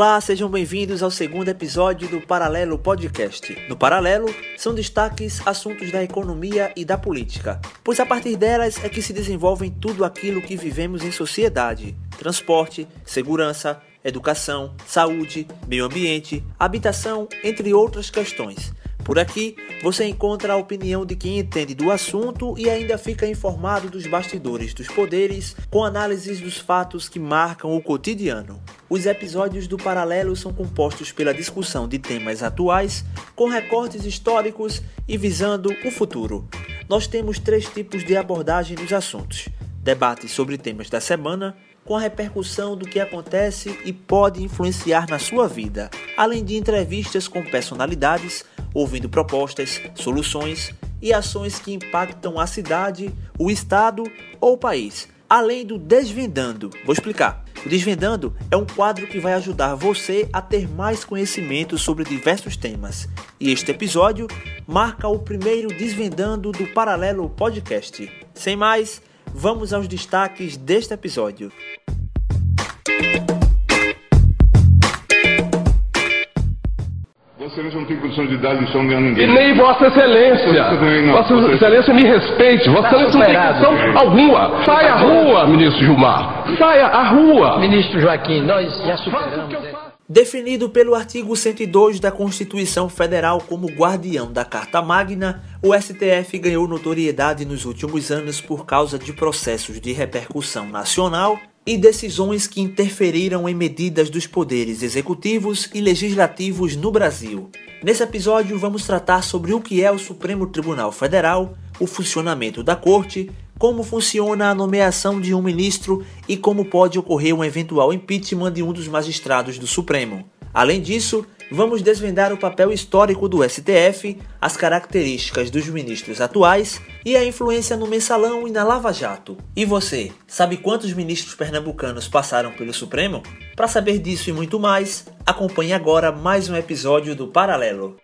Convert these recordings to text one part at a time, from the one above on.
Olá, sejam bem-vindos ao segundo episódio do Paralelo Podcast. No Paralelo, são destaques assuntos da economia e da política, pois a partir delas é que se desenvolvem tudo aquilo que vivemos em sociedade: transporte, segurança, educação, saúde, meio ambiente, habitação, entre outras questões. Por aqui, você encontra a opinião de quem entende do assunto e ainda fica informado dos bastidores dos poderes, com análises dos fatos que marcam o cotidiano. Os episódios do Paralelo são compostos pela discussão de temas atuais, com recortes históricos e visando o futuro. Nós temos três tipos de abordagem dos assuntos: debates sobre temas da semana, com a repercussão do que acontece e pode influenciar na sua vida, além de entrevistas com personalidades ouvindo propostas, soluções e ações que impactam a cidade, o estado ou o país. Além do Desvendando. Vou explicar. O Desvendando é um quadro que vai ajudar você a ter mais conhecimento sobre diversos temas. E este episódio marca o primeiro Desvendando do Paralelo Podcast. Sem mais, vamos aos destaques deste episódio. Excelência não tem condição de dar lição a ninguém. E nem Vossa Excelência. Não, Vossa Excelência me respeite. Vossa Excelência não tem condição alguma. Sai à rua, ministro Gilmar. Saia à rua. Ministro Joaquim, nós já superamos. é. Definido pelo artigo 102 da Constituição Federal como guardião da Carta Magna, o STF ganhou notoriedade nos últimos anos por causa de processos de repercussão nacional e decisões que interferiram em medidas dos poderes executivos e legislativos no Brasil. Nesse episódio, vamos tratar sobre o que é o Supremo Tribunal Federal, o funcionamento da Corte, como funciona a nomeação de um ministro e como pode ocorrer um eventual impeachment de um dos magistrados do Supremo. Além disso, vamos desvendar o papel histórico do STF, as características dos ministros atuais e a influência no mensalão e na Lava Jato. E você, sabe quantos ministros pernambucanos passaram pelo Supremo? Para saber disso e muito mais, acompanhe agora mais um episódio do Paralelo.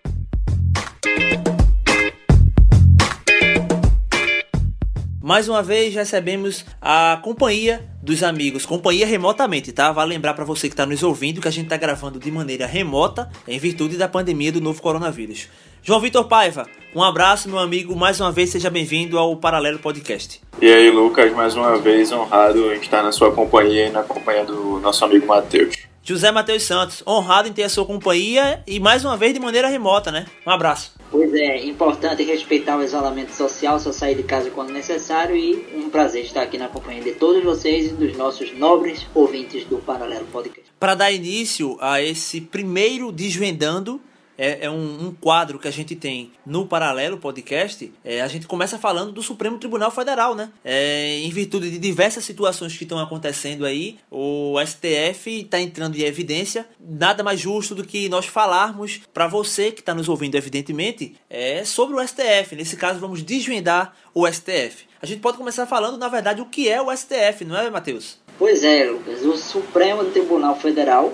Mais uma vez recebemos a companhia dos amigos, companhia remotamente, tá? Vale lembrar para você que está nos ouvindo que a gente está gravando de maneira remota em virtude da pandemia do novo coronavírus. João Vitor Paiva, um abraço, meu amigo. Mais uma vez, seja bem-vindo ao Paralelo Podcast. E aí, Lucas, mais uma vez honrado em estar na sua companhia e na companhia do nosso amigo Matheus. José Matheus Santos, honrado em ter a sua companhia e mais uma vez de maneira remota, né? Um abraço. Pois é, importante respeitar o isolamento social, só sair de casa quando necessário e um prazer estar aqui na companhia de todos vocês e dos nossos nobres ouvintes do Paralelo Podcast. Para dar início a esse primeiro Desvendando, é, é um, um quadro que a gente tem no Paralelo Podcast. é, a gente começa falando do Supremo Tribunal Federal, né? É, em virtude de diversas situações que estão acontecendo aí, o STF está entrando em evidência. Nada mais justo do que nós falarmos para você que está nos ouvindo, evidentemente, é sobre o STF. Nesse caso, vamos desvendar o STF. A gente pode começar falando, na verdade, o que é o STF, não é, Matheus? Pois é, Lucas, o Supremo Tribunal Federal,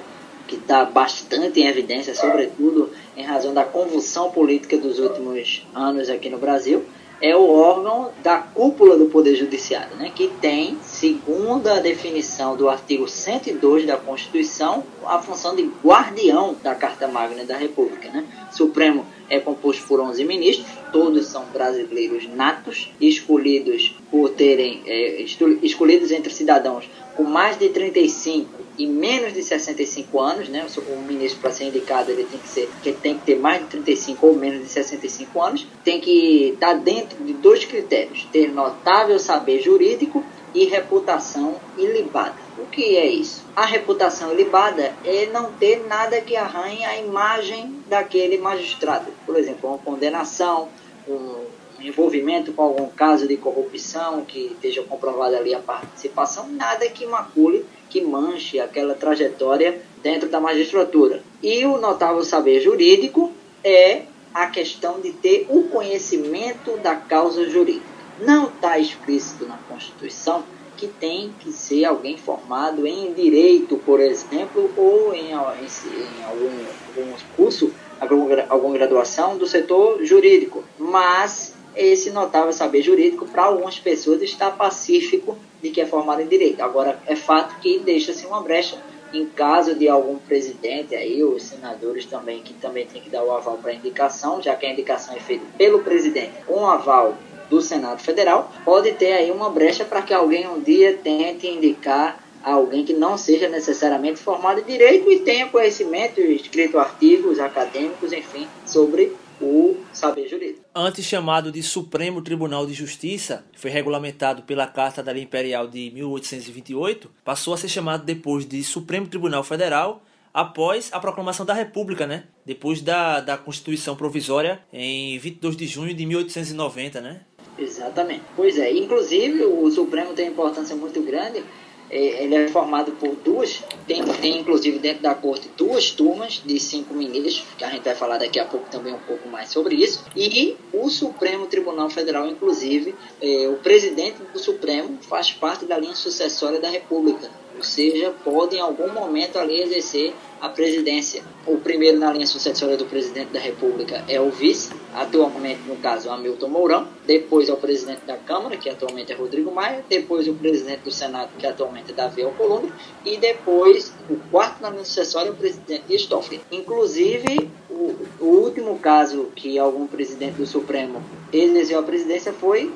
que está bastante em evidência, sobretudo em razão da convulsão política dos últimos anos aqui no Brasil, é o órgão da cúpula do Poder Judiciário, né, que tem, segundo a definição do artigo 102 da Constituição, a função de guardião da Carta Magna da República. Né? O Supremo é composto por 11 ministros, todos são brasileiros natos, escolhidos por terem é, escolhidos entre cidadãos com mais de 35 e menos de 65 anos, né? O ministro para ser indicado ele tem que ser, que tem que ter mais de 35 ou menos de 65 anos, tem que estar dentro de dois critérios: ter notável saber jurídico e reputação ilibada. O que é isso? A reputação ilibada é não ter nada que arranhe a imagem daquele magistrado. Por exemplo, uma condenação, um envolvimento com algum caso de corrupção que esteja comprovada ali a participação, nada que macule, que manche aquela trajetória dentro da magistratura. E o notável saber jurídico é a questão de ter o conhecimento da causa jurídica. Não está explícito na Constituição que tem que ser alguém formado em direito, por exemplo, ou em, em, em algum, algum curso, algum, alguma graduação do setor jurídico. Mas esse notável saber jurídico, para algumas pessoas, está pacífico de que é formado em direito. Agora, é fato que deixa-se uma brecha em caso de algum presidente aí, os senadores também, que também tem que dar o aval para a indicação, já que a indicação é feita pelo presidente com aval do Senado Federal, pode ter aí uma brecha para que alguém um dia tente indicar alguém que não seja necessariamente formado em direito e tenha conhecimento, escrito artigos acadêmicos, enfim, sobre o saber jurídico. Antes chamado de Supremo Tribunal de Justiça, foi regulamentado pela Carta da Lei Imperial de 1828, passou a ser chamado depois de Supremo Tribunal Federal após a proclamação da República, né? Depois da, da Constituição Provisória em 22 de junho de 1890, né? Exatamente. Pois é, inclusive o Supremo tem importância muito grande ele é formado por duas, tem, tem inclusive dentro da corte duas turmas de cinco ministros, que a gente vai falar daqui a pouco também um pouco mais sobre isso, e o Supremo Tribunal Federal, inclusive, é, o presidente do Supremo faz parte da linha sucessória da República, ou seja, pode em algum momento ali exercer a presidência. O primeiro na linha sucessória do presidente da República é o vice, atualmente, no caso, Hamilton Mourão. Depois é o presidente da Câmara, que atualmente é Rodrigo Maia. Depois o presidente do Senado, que atualmente é Davi Alcolumbre. E depois, o quarto na linha sucessória é o presidente de Stoffel. Inclusive, o, o, último caso que algum presidente do Supremo exerceu a presidência foi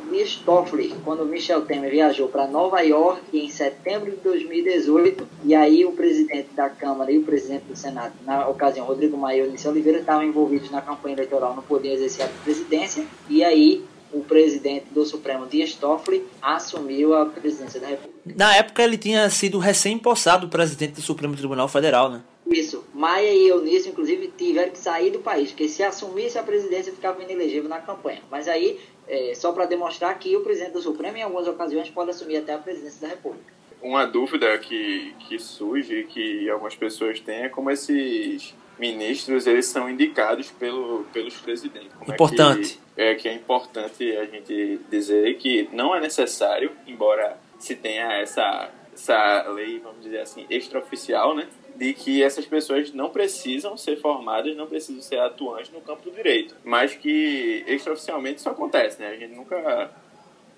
Toffoli, quando Michel Temer viajou para Nova York em setembro de 2018, e aí o presidente da Câmara e o presidente do Senado, na ocasião Rodrigo Maia e Eunice Oliveira, estavam envolvidos na campanha eleitoral, não podiam exercer a presidência, e aí o presidente do Supremo, Dias Toffoli, assumiu a presidência da República. Na época ele tinha sido recém-possado presidente do Supremo Tribunal Federal, né? Isso. Maia e Eunice, inclusive, tiveram que sair do país, porque se assumisse a presidência ficava inelegível na campanha. Mas aí, é, só para demonstrar que o presidente do Supremo, em algumas ocasiões, pode assumir até a presidência da República. Uma dúvida que, que surge, que algumas pessoas têm, é como esses ministros eles são indicados pelo, pelos presidentes. Como importante. É que, é que é importante a gente dizer que não é necessário, embora se tenha essa, essa lei, vamos dizer assim, extraoficial, né? de que essas pessoas não precisam ser formadas, não precisam ser atuantes no campo do direito, mas que extraoficialmente isso acontece, né? A gente nunca,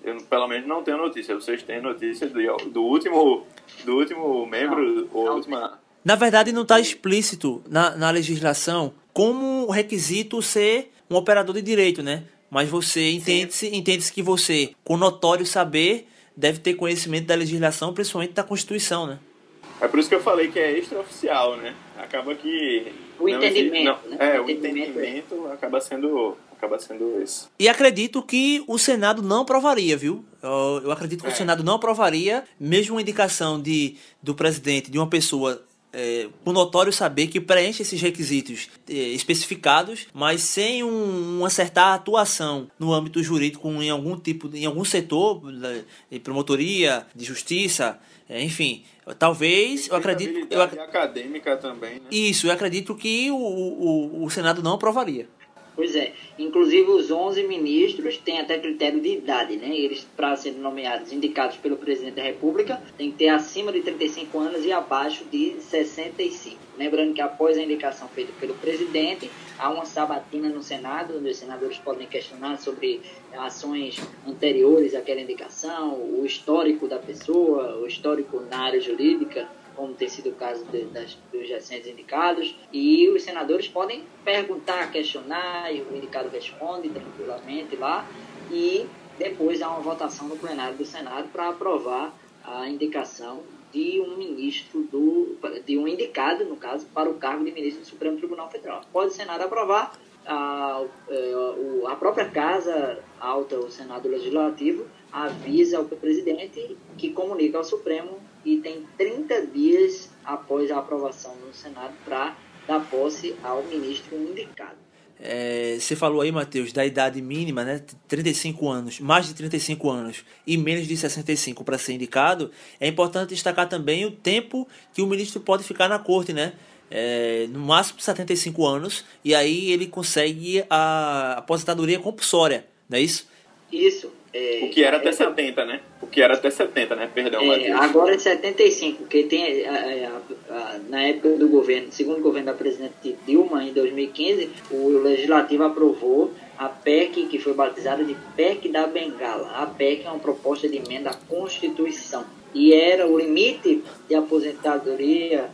eu pelo menos não tenho notícia. Vocês têm notícia do, do último, do último membro não, ou não. última? Na verdade, não está explícito na, na legislação como requisito ser um operador de direito, né? Mas você entende-se entende que você, com notório saber, deve ter conhecimento da legislação, principalmente da Constituição, né? É por isso que eu falei que é extraoficial, né? Acaba que. O entendimento. Existe, não, né? É, o entendimento, entendimento acaba sendo. Acaba sendo esse. E acredito que o Senado não aprovaria, viu? Eu, eu acredito que é. o Senado não aprovaria, mesmo uma indicação de, do presidente, de uma pessoa é, por notório saber que preenche esses requisitos é, especificados, mas sem um, uma certa atuação no âmbito jurídico em algum tipo, em algum setor, de promotoria, de justiça, é, enfim, talvez, eu acredito... Eu, acadêmica também, né? Isso, eu acredito que o, o, o Senado não aprovaria. Pois é. Inclusive os 11 ministros têm até critério de idade, né? Eles, para serem nomeados, indicados pelo presidente da República, têm que ter acima de 35 anos e abaixo de 65. Lembrando que após a indicação feita pelo presidente, há uma sabatina no Senado, onde os senadores podem questionar sobre ações anteriores àquela indicação, o histórico da pessoa, o histórico na área jurídica, como tem sido o caso de, das, dos recentes indicados, e os senadores podem perguntar, questionar, e o indicado responde tranquilamente lá, e depois há uma votação no plenário do Senado para aprovar a indicação de um ministro do de um indicado no caso para o cargo de ministro do Supremo Tribunal Federal. Pode o Senado aprovar a, é, a própria casa alta, o Senado Legislativo avisa ao presidente que comunica ao Supremo e tem 30 dias após a aprovação no Senado para dar posse ao ministro indicado. É, você falou aí, Matheus, da idade mínima, né? 35 anos, mais de 35 anos e menos de 65 para ser indicado. É importante destacar também o tempo que o ministro pode ficar na corte, né? É, no máximo 75 anos, e aí ele consegue a aposentadoria compulsória, não é isso? Isso. É, o que era até 70, né? O que era até 70, né? Perdão, é, Agora é 75, porque tem a, a, a, na época do governo, segundo o governo da presidente Dilma, em 2015, o legislativo aprovou a PEC, que foi batizada de PEC da Bengala. A PEC é uma proposta de emenda à Constituição. E era o limite de aposentadoria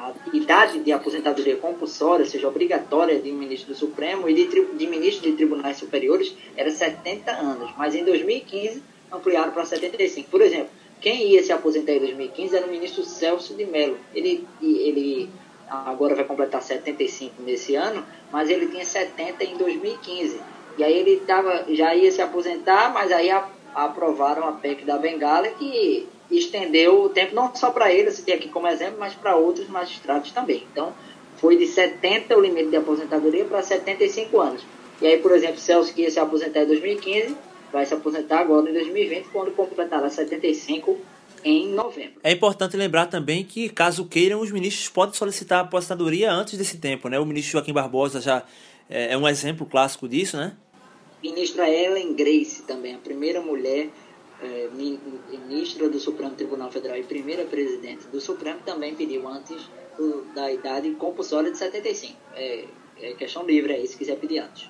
a idade de aposentadoria compulsória, ou seja, obrigatória de ministro do Supremo e de, de ministro de tribunais superiores era 70 anos, mas em 2015 ampliaram para 75. Por exemplo, quem ia se aposentar em 2015 era o ministro Celso de Mello. Ele, ele agora vai completar 75 nesse ano, mas ele tinha 70 em 2015. E aí ele tava, já ia se aposentar, mas aí aprovaram a PEC da Bengala que estendeu o tempo não só para ele, se tem aqui como exemplo, mas para outros magistrados também. Então, foi de 70 o limite de aposentadoria para 75 anos. E aí, por exemplo, Celso que ia se aposentar em 2015, vai se aposentar agora em 2020, quando completará 75 em novembro. É importante lembrar também que, caso queiram, os ministros podem solicitar a aposentadoria antes desse tempo, né? O ministro Joaquim Barbosa já é, é um exemplo clássico disso, né? Ministra Ellen Grace também, a primeira mulher é, ministra do Supremo Tribunal Federal e primeira presidente do Supremo, também pediu antes do, da idade compulsória de 75. É, é questão livre aí, se quiser pedir antes.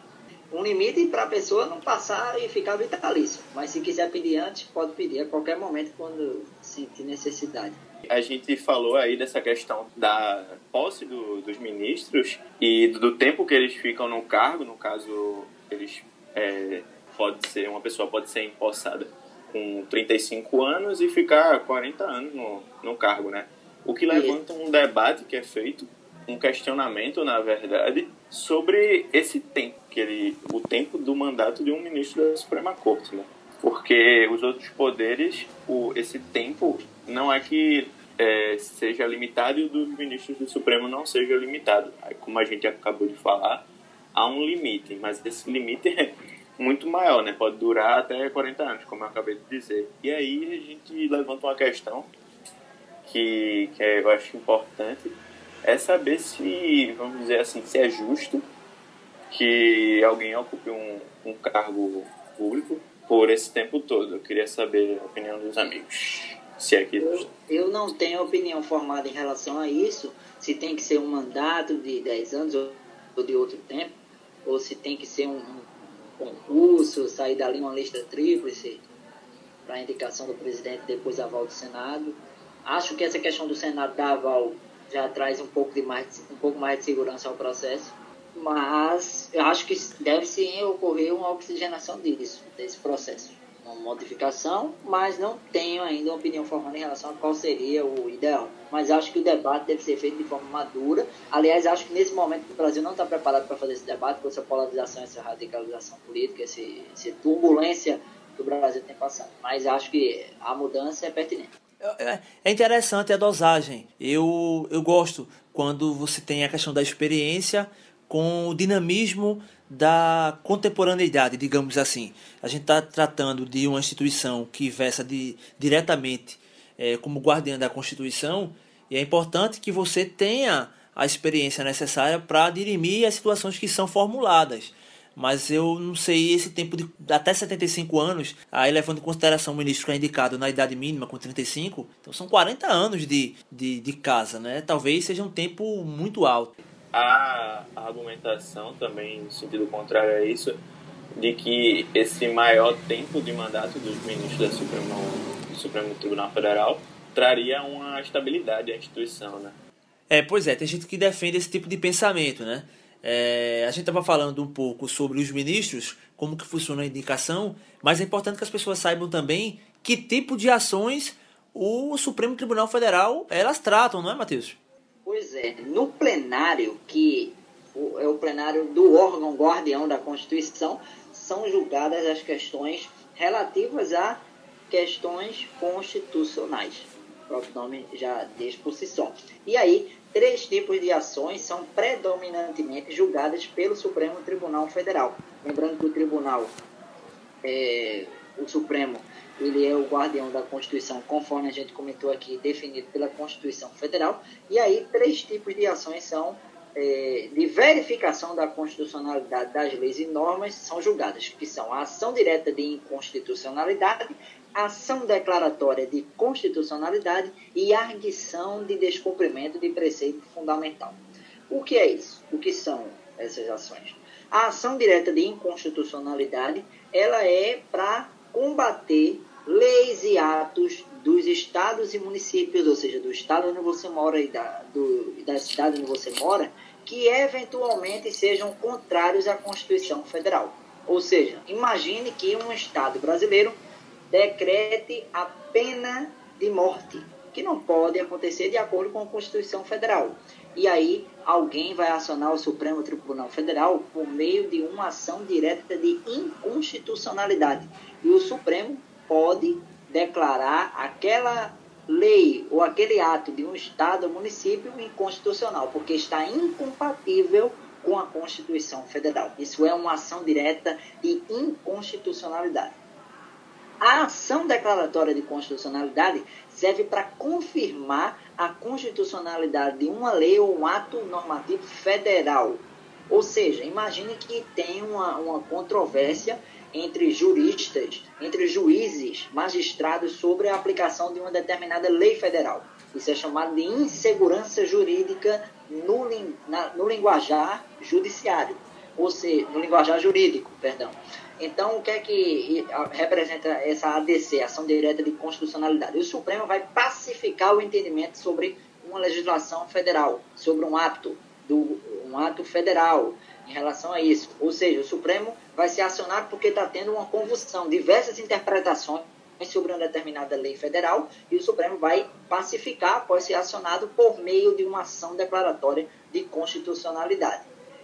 Um limite para a pessoa não passar e ficar vitalício. Mas se quiser pedir antes, pode pedir a qualquer momento quando sentir necessidade. A gente falou aí dessa questão da posse do, dos ministros e do tempo que eles ficam no cargo, no caso, eles é, pode ser, uma pessoa pode ser empossada com 35 anos e ficar 40 anos no, no cargo, né? O que levanta um debate que é feito, um questionamento, na verdade, sobre esse tempo, que ele, o tempo do mandato de um ministro da Suprema Corte, né? Porque os outros poderes, o, esse tempo não é que é, seja limitado e o dos ministros do Supremo não seja limitado. Como a gente acabou de falar, há um limite, mas esse limite é muito maior, né? Pode durar até 40 anos, como eu acabei de dizer. E aí a gente levanta uma questão que, que eu acho importante, é saber se, vamos dizer assim, se é justo que alguém ocupe um, um cargo público por esse tempo todo. Eu queria saber a opinião dos amigos. Se é que eu, eu não tenho opinião formada em relação a isso, se tem que ser um mandato de 10 anos ou de outro tempo, ou se tem que ser um, concurso, sair dali uma lista tríplice para indicação do presidente depois aval do Senado. Acho que essa questão do Senado dar aval já traz um pouco, de mais, um pouco mais de segurança ao processo, mas eu acho que deve sim ocorrer uma oxigenação disso, desse processo. Uma modificação, mas não tenho ainda uma opinião formada em relação a qual seria o ideal mas acho que o debate deve ser feito de forma madura. Aliás, acho que nesse momento o Brasil não está preparado para fazer esse debate, com essa polarização, essa radicalização política, esse, essa turbulência que o Brasil tem passado. Mas acho que a mudança é pertinente. É, é interessante a dosagem. Eu, eu gosto quando você tem a questão da experiência com o dinamismo da contemporaneidade, digamos assim. A gente está tratando de uma instituição que versa de, diretamente é, como guardiã da Constituição, e é importante que você tenha a experiência necessária para dirimir as situações que são formuladas. Mas eu não sei esse tempo de até 75 anos, aí levando em consideração o ministro que é indicado na idade mínima com 35, então são 40 anos de, de, de casa, né? Talvez seja um tempo muito alto. A argumentação também, no sentido contrário a isso, de que esse maior tempo de mandato dos ministros da Suprema Supremo Tribunal Federal traria uma estabilidade à instituição, né? É, pois é, tem gente que defende esse tipo de pensamento, né? É, a gente estava falando um pouco sobre os ministros, como que funciona a indicação, mas é importante que as pessoas saibam também que tipo de ações o Supremo Tribunal Federal elas tratam, não é, Matheus? É, no plenário, que é o plenário do órgão guardião da Constituição, são julgadas as questões relativas a questões constitucionais. O próprio nome já diz por si só. E aí, três tipos de ações são predominantemente julgadas pelo Supremo Tribunal Federal. Lembrando que o Tribunal, é, o Supremo, ele é o guardião da Constituição, conforme a gente comentou aqui, definido pela Constituição Federal. E aí, três tipos de ações são é, de verificação da constitucionalidade das leis e normas são julgadas, que são a ação direta de inconstitucionalidade, ação declaratória de constitucionalidade e arguição de descumprimento de preceito fundamental. O que é isso? O que são essas ações? A ação direta de inconstitucionalidade, ela é para combater leis e atos dos estados e municípios, ou seja, do estado onde você mora e da, do, da cidade onde você mora, que eventualmente sejam contrários à Constituição Federal. Ou seja, imagine que um Estado brasileiro decrete a pena de morte, que não pode acontecer de acordo com a Constituição Federal. E aí alguém vai acionar o Supremo Tribunal Federal por meio de uma ação direta de inconstitucionalidade. E o Supremo pode declarar aquela lei ou aquele ato de um Estado ou município inconstitucional, porque está incompatível com a Constituição Federal. Isso é uma ação direta de inconstitucionalidade. A ação declaratória de constitucionalidade serve para confirmar a constitucionalidade de uma lei ou um ato normativo federal. Ou seja, imagine que tem uma, uma controvérsia entre juristas, entre juízes, magistrados sobre a aplicação de uma determinada lei federal. Isso é chamado de insegurança jurídica no, na, no linguajar judiciário, ou seja, no linguajar jurídico, perdão. Então, o que é que representa essa ADC, Ação Direta de Constitucionalidade? O Supremo vai pacificar o entendimento sobre uma legislação federal, sobre um ato, do, um ato federal, em relação a isso. Ou seja, o Supremo vai ser acionado porque está tendo uma convulsão, diversas interpretações sobre uma determinada lei federal e o Supremo vai pacificar após ser acionado por meio de uma ação declaratória de constitucionalidade.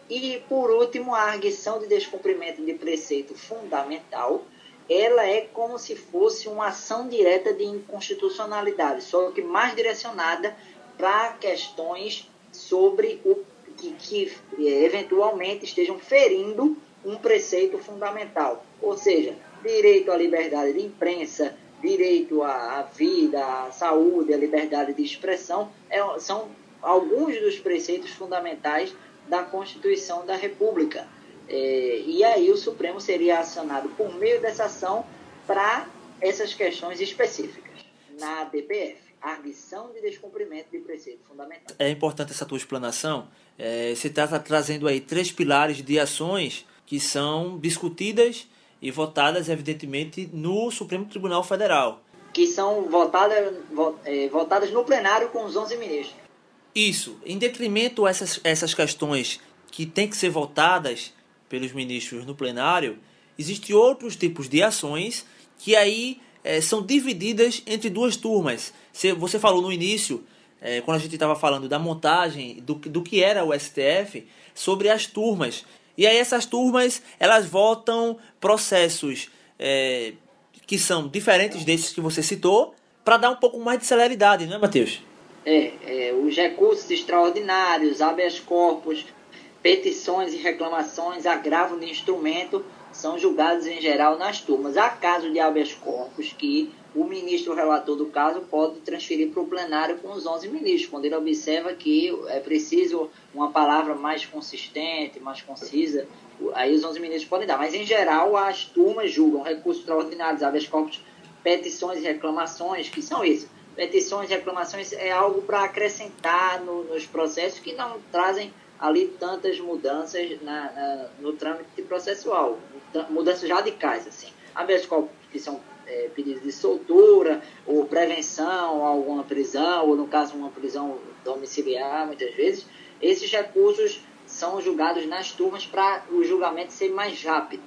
E, por último, a arguição de descumprimento de preceito fundamental, ela é como se fosse uma ação direta de inconstitucionalidade, só que mais direcionada para questões sobre o que, que é, eventualmente estejam ferindo um preceito fundamental, ou seja, direito à liberdade de imprensa, direito à vida, à saúde, à liberdade de expressão, é, são alguns dos preceitos fundamentais da Constituição da República. É, e aí o Supremo seria acionado por meio dessa ação para essas questões específicas na DPF arguição de descumprimento de preceito fundamental. É importante essa tua explanação. É, você está trazendo aí três pilares de ações que são discutidas e votadas, evidentemente, no Supremo Tribunal Federal. Que são votadas, é, votadas no plenário com os 11 ministros. Isso. Em detrimento a essas, essas questões que têm que ser votadas pelos ministros no plenário, existem outros tipos de ações que aí é, são divididas entre duas turmas. Você falou no início, é, quando a gente estava falando da montagem do, do que era o STF, sobre as turmas. E aí essas turmas, elas votam processos é, que são diferentes desses que você citou, para dar um pouco mais de celeridade, não é, Matheus? É, é, os recursos extraordinários, habeas corpus, petições e reclamações, agravo de instrumento, são julgados em geral nas turmas. Há casos de habeas corpus que o ministro relator do caso pode transferir para o plenário com os 11 ministros, quando ele observa que é preciso uma palavra mais consistente, mais concisa, aí os 11 ministros podem dar. Mas, em geral, as turmas julgam recursos extraordinários, habeas corpus, petições e reclamações, que são isso. Petições e reclamações é algo para acrescentar no, nos processos que não trazem ali tantas mudanças na, na, no trâmite processual, mudanças radicais, assim. Habeas corpus, que são é, pedidos de soltura, ou prevenção a alguma prisão, ou no caso uma prisão domiciliar, muitas vezes, esses recursos são julgados nas turmas para o julgamento ser mais rápido.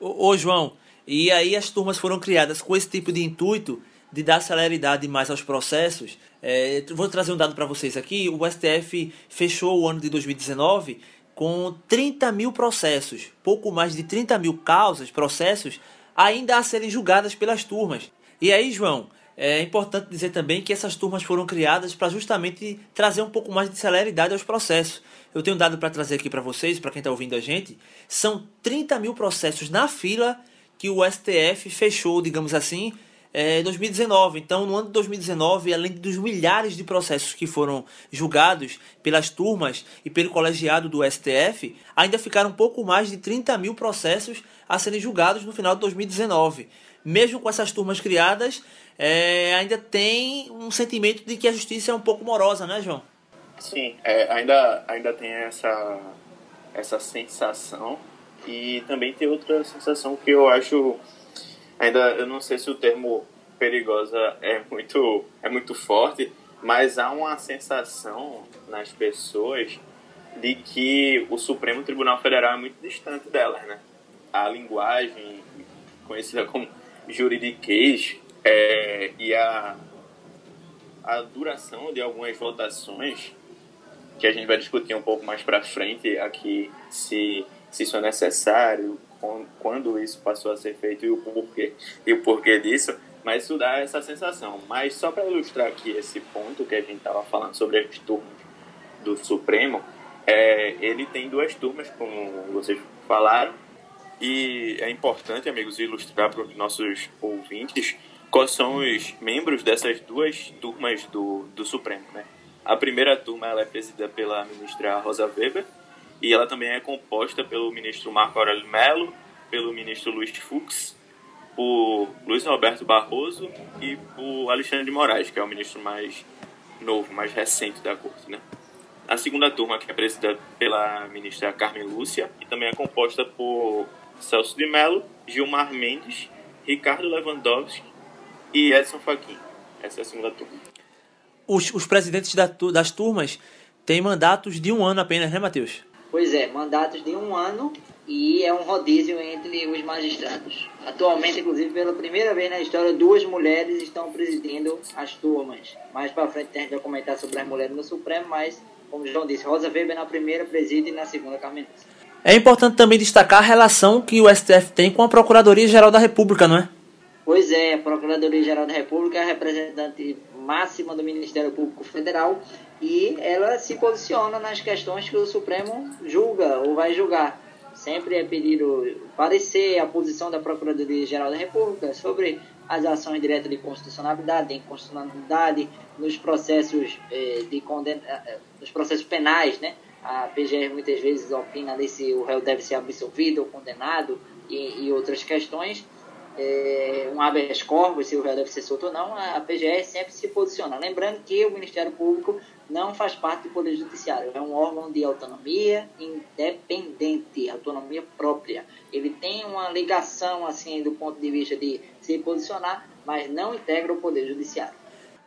Ô, ô, João, e aí as turmas foram criadas com esse tipo de intuito de dar celeridade mais aos processos. É, vou trazer um dado para vocês aqui. O STF fechou o ano de 2019 com 30 mil processos, pouco mais de 30 mil causas, processos ainda a serem julgadas pelas turmas. E aí, João, é importante dizer também que essas turmas foram criadas para justamente trazer um pouco mais de celeridade aos processos. Eu tenho um dado para trazer aqui para vocês, para quem está ouvindo a gente. São 30 mil processos na fila que o STF fechou, digamos assim, em 2019. Então, no ano de 2019, além dos milhares de processos que foram julgados pelas turmas e pelo colegiado do STF, ainda ficaram pouco mais de 30 mil processos a serem julgados no final de 2019. Mesmo com essas turmas criadas, é, ainda tem um sentimento de que a justiça é um pouco morosa, né, João? Sim, é, ainda, ainda tem essa, essa sensação. E também tem outra sensação que eu acho, ainda eu não sei se o termo perigosa é muito, é muito forte, mas há uma sensação nas pessoas de que o Supremo Tribunal Federal é muito distante delas, né? A linguagem conhecida como juridiquês é, e a, a duração de algumas votações que a gente vai discutir um pouco mais para frente aqui se, se isso é necessário, quando isso passou a ser feito e o porquê e o porquê disso, mas isso dá essa sensação. Mas só para ilustrar aqui esse ponto que a gente estava falando sobre as turmas do Supremo, é, ele tem duas turmas, como vocês falaram, e é importante, amigos, ilustrar para os nossos ouvintes quais são os membros dessas duas turmas do, do Supremo. Né? A primeira turma ela é presidida pela ministra Rosa Weber e ela também é composta pelo ministro Marco Aurélio Mello, pelo ministro Luiz Fux, por Luiz Roberto Barroso e por Alexandre de Moraes, que é o ministro mais novo, mais recente da corte. Né? A segunda turma, que é presidida pela ministra Carmen Lúcia, e também é composta por Celso de Mello, Gilmar Mendes, Ricardo Lewandowski e Edson Fachin. Essa é a segunda turma. Os, os presidentes da, das turmas têm mandatos de um ano apenas, né, Matheus? Pois é, mandatos de um ano e é um rodízio entre os magistrados. Atualmente, inclusive, pela primeira vez na história, duas mulheres estão presidindo as turmas. Mais para frente a gente vai comentar sobre as mulheres no Supremo, mas, como o João disse, Rosa Weber na primeira preside e na segunda Carmen É importante também destacar a relação que o STF tem com a Procuradoria-Geral da República, não é? Pois é, a Procuradoria-Geral da República é a representante máxima do Ministério Público Federal e ela se posiciona nas questões que o Supremo julga ou vai julgar. Sempre é pedido parecer a posição da Procuradoria-Geral da República sobre as ações diretas de constitucionalidade, de inconstitucionalidade, nos processos eh, de condena, eh, eh, nos processos penais, né? A PGR muitas vezes opina ali se o réu deve ser absolvido ou condenado e, e outras questões é, um habeas corpus, se o réu deve ser solto ou não, a PGR sempre se posiciona. Lembrando que o Ministério Público não faz parte do Poder Judiciário, é um órgão de autonomia independente, autonomia própria. Ele tem uma ligação, assim, do ponto de vista de se posicionar, mas não integra o Poder Judiciário.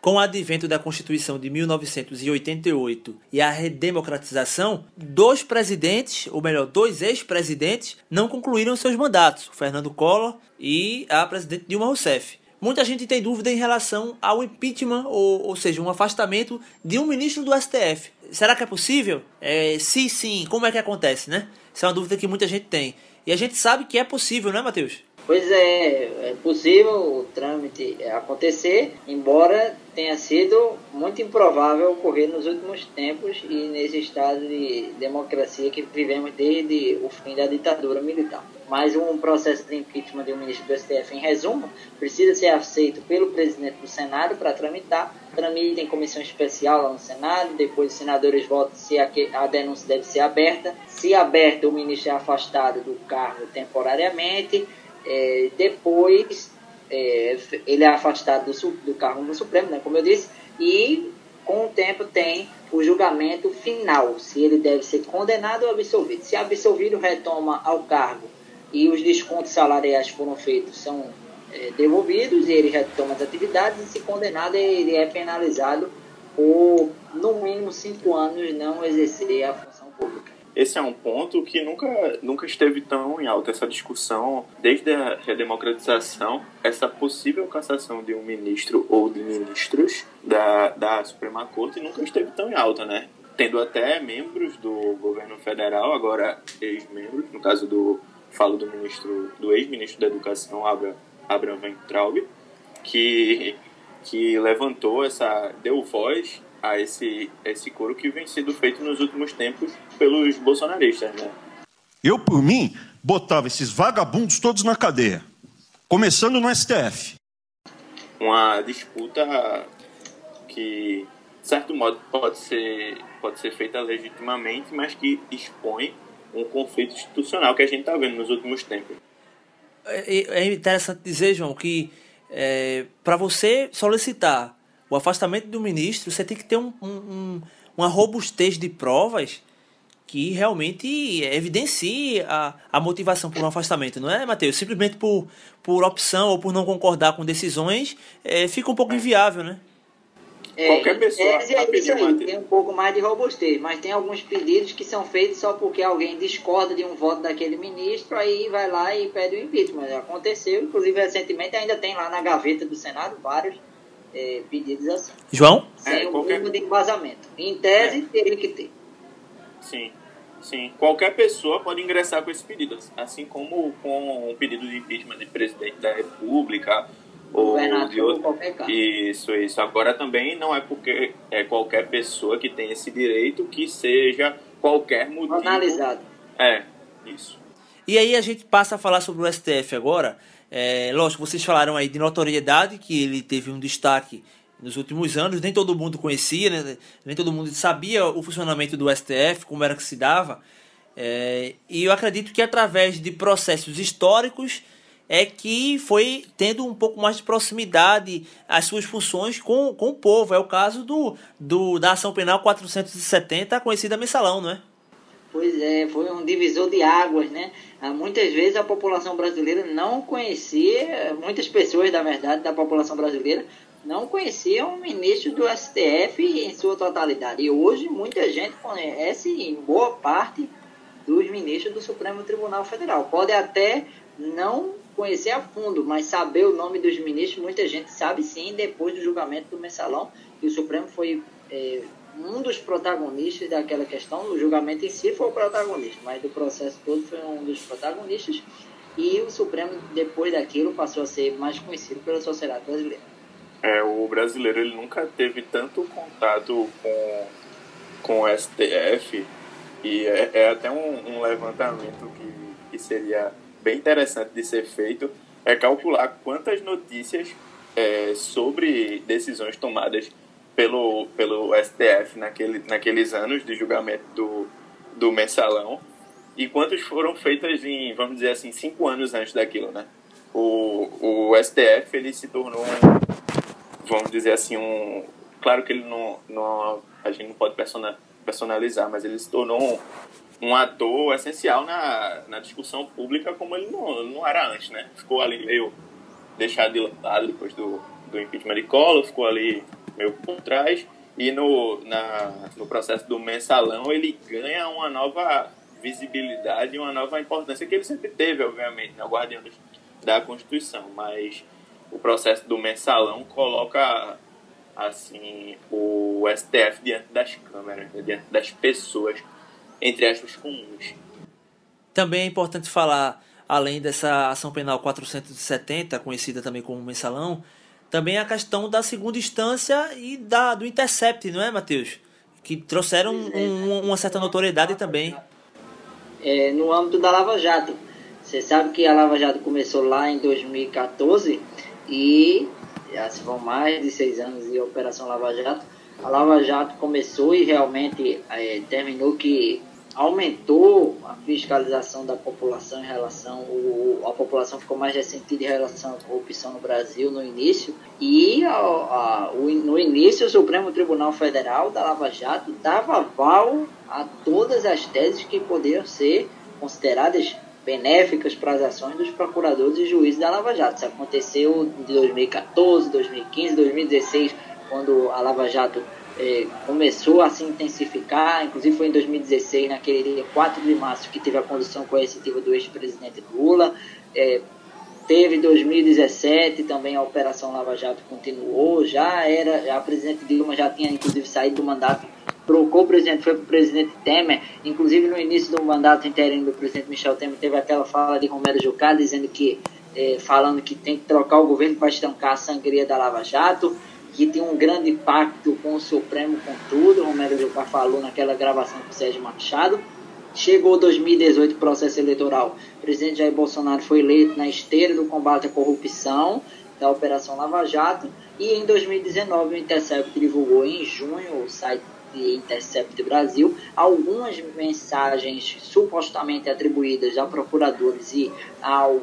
Com o advento da Constituição de 1988 e a redemocratização, dois presidentes, ou melhor, dois ex-presidentes, não concluíram seus mandatos, Fernando Collor e a presidente Dilma Rousseff. Muita gente tem dúvida em relação ao impeachment, ou, ou seja, um afastamento de um ministro do STF. Será que é possível? É, se sim, como é que acontece, né? Essa é uma dúvida que muita gente tem. E a gente sabe que é possível, né, Matheus? Pois é, é possível o trâmite acontecer, embora tenha sido muito improvável ocorrer nos últimos tempos e nesse estado de democracia que vivemos desde o fim da ditadura militar. Mas um processo de impeachment de um ministro do STF, em resumo, precisa ser aceito pelo presidente do Senado para tramitar. Tramita em comissão especial lá no Senado, depois os senadores votam se a denúncia deve ser aberta. Se aberta, o ministro é afastado do cargo temporariamente é, depois, é, ele é afastado do, do cargo no Supremo, né, como eu disse, e com o tempo tem o julgamento final, se ele deve ser condenado ou absolvido. Se absolvido, retoma ao cargo e os descontos salariais foram feitos, são é, devolvidos, e ele retoma as atividades, e se condenado, ele é penalizado por, no mínimo, cinco anos não exercer a função pública esse é um ponto que nunca, nunca esteve tão em alta, essa discussão, desde a redemocratização, essa possível cassação de um ministro ou de ministros da, da Suprema Corte nunca esteve tão em alta, né? Tendo até membros do governo federal, agora ex-membros, no caso do, falo do ministro, do ex-ministro da Educação, Abraham, Abraham Weintraub, que, que levantou essa, deu voz a esse, esse coro que vem sendo feito nos últimos tempos pelos bolsonaristas, né? Eu, por mim, botava esses vagabundos todos na cadeia, começando no STF. Uma disputa que, de certo modo, pode ser, pode ser feita legitimamente, mas que expõe um conflito institucional que a gente está vendo nos últimos tempos. É, é interessante dizer, João, que é, para você solicitar o afastamento do ministro, você tem que ter um, um, uma robustez de provas que realmente evidencie a, a motivação por um afastamento, não é, Matheus? Simplesmente por, por opção ou por não concordar com decisões, é, fica um pouco inviável, né? É, Qualquer pessoa. É, é isso aí, tem um pouco mais de robustez, mas tem alguns pedidos que são feitos só porque alguém discorda de um voto daquele ministro, aí vai lá e pede o impeachment. Aconteceu, inclusive recentemente ainda tem lá na gaveta do Senado vários é, pedidos assim. João? Sem é, o qualquer... de embasamento. Em tese, é. teria que ter. Sim. Sim, qualquer pessoa pode ingressar com esse pedido, assim como com um pedido de impeachment de presidente da República ou de outro. Isso, isso. Agora também não é porque é qualquer pessoa que tem esse direito que seja qualquer motivo. Analisado. É, isso. E aí a gente passa a falar sobre o STF agora. É, lógico, vocês falaram aí de notoriedade, que ele teve um destaque nos últimos anos, nem todo mundo conhecia, né? nem todo mundo sabia o funcionamento do STF, como era que se dava. É, e eu acredito que através de processos históricos é que foi tendo um pouco mais de proximidade as suas funções com, com o povo. É o caso do, do da ação penal 470, conhecida mensalão, não é? Pois é, foi um divisor de águas, né? Ah, muitas vezes a população brasileira não conhecia, muitas pessoas, na verdade, da população brasileira não conheciam o ministro do STF em sua totalidade. E hoje muita gente conhece, em boa parte, dos ministros do Supremo Tribunal Federal. Pode até não conhecer a fundo, mas saber o nome dos ministros, muita gente sabe sim, depois do julgamento do mensalão, que o Supremo foi é, um dos protagonistas daquela questão, o julgamento em si foi o protagonista, mas do processo todo foi um dos protagonistas, e o Supremo, depois daquilo, passou a ser mais conhecido pela sociedade brasileira. É, o brasileiro ele nunca teve tanto contato com, com o STF, e é, é até um, um levantamento que, que seria bem interessante de ser feito, é calcular quantas notícias é, sobre decisões tomadas pelo, pelo STF naquele, naqueles anos de julgamento do, do mensalão e quantas foram feitas em, vamos dizer assim, cinco anos antes daquilo, né? O, o STF, ele se tornou, vamos dizer assim, um... Claro que ele não, não a gente não pode personalizar, mas ele se tornou um, um ator essencial na, na discussão pública como ele não, não era antes, né? Ficou ali meio deixado de lado depois do, do impeachment de Collor, ficou ali meio por trás. E no, na, no processo do mensalão ele ganha uma nova visibilidade uma nova importância que ele sempre teve, obviamente, né? o guardião da Constituição. Mas o processo do mensalão coloca assim o STF diante das câmeras, né? diante das pessoas, entre aspas, comuns. Também é importante falar, além dessa ação penal 470, conhecida também como mensalão, também a questão da segunda instância e da, do intercept, não é, Matheus? Que trouxeram um, uma certa notoriedade também. É, no âmbito da Lava Jato. Você sabe que a Lava Jato começou lá em 2014 e já se vão mais de seis anos de Operação Lava Jato. A Lava Jato começou e realmente é, terminou que aumentou a fiscalização da população em relação o, a população ficou mais ressentida em relação à corrupção no Brasil no início e a, a, o, no início o Supremo Tribunal Federal da Lava Jato dava aval a todas as teses que poderiam ser consideradas benéficas para as ações dos procuradores e juízes da Lava Jato. Isso aconteceu em 2014, 2015, 2016, quando a Lava Jato é, começou a se intensificar, inclusive foi em 2016, naquele dia 4 de março, que teve a condução coercitiva do ex-presidente Lula. É, teve 2017 também a Operação Lava Jato continuou, já era, a presidente Dilma já tinha inclusive saído do mandato, trocou o presidente, foi para o presidente Temer, inclusive no início do mandato interino do presidente Michel Temer teve aquela fala de Romero Jucá dizendo que, é, falando que tem que trocar o governo para estancar a sangria da Lava Jato, que tem um grande pacto com o Supremo, com tudo. O Romero Jucá falou naquela gravação com o Sérgio Machado. Chegou 2018, processo eleitoral. O presidente Jair Bolsonaro foi eleito na esteira do combate à corrupção da Operação Lava Jato. E em 2019, o Intercept divulgou em junho, o site Intercept Brasil, algumas mensagens supostamente atribuídas a procuradores e ao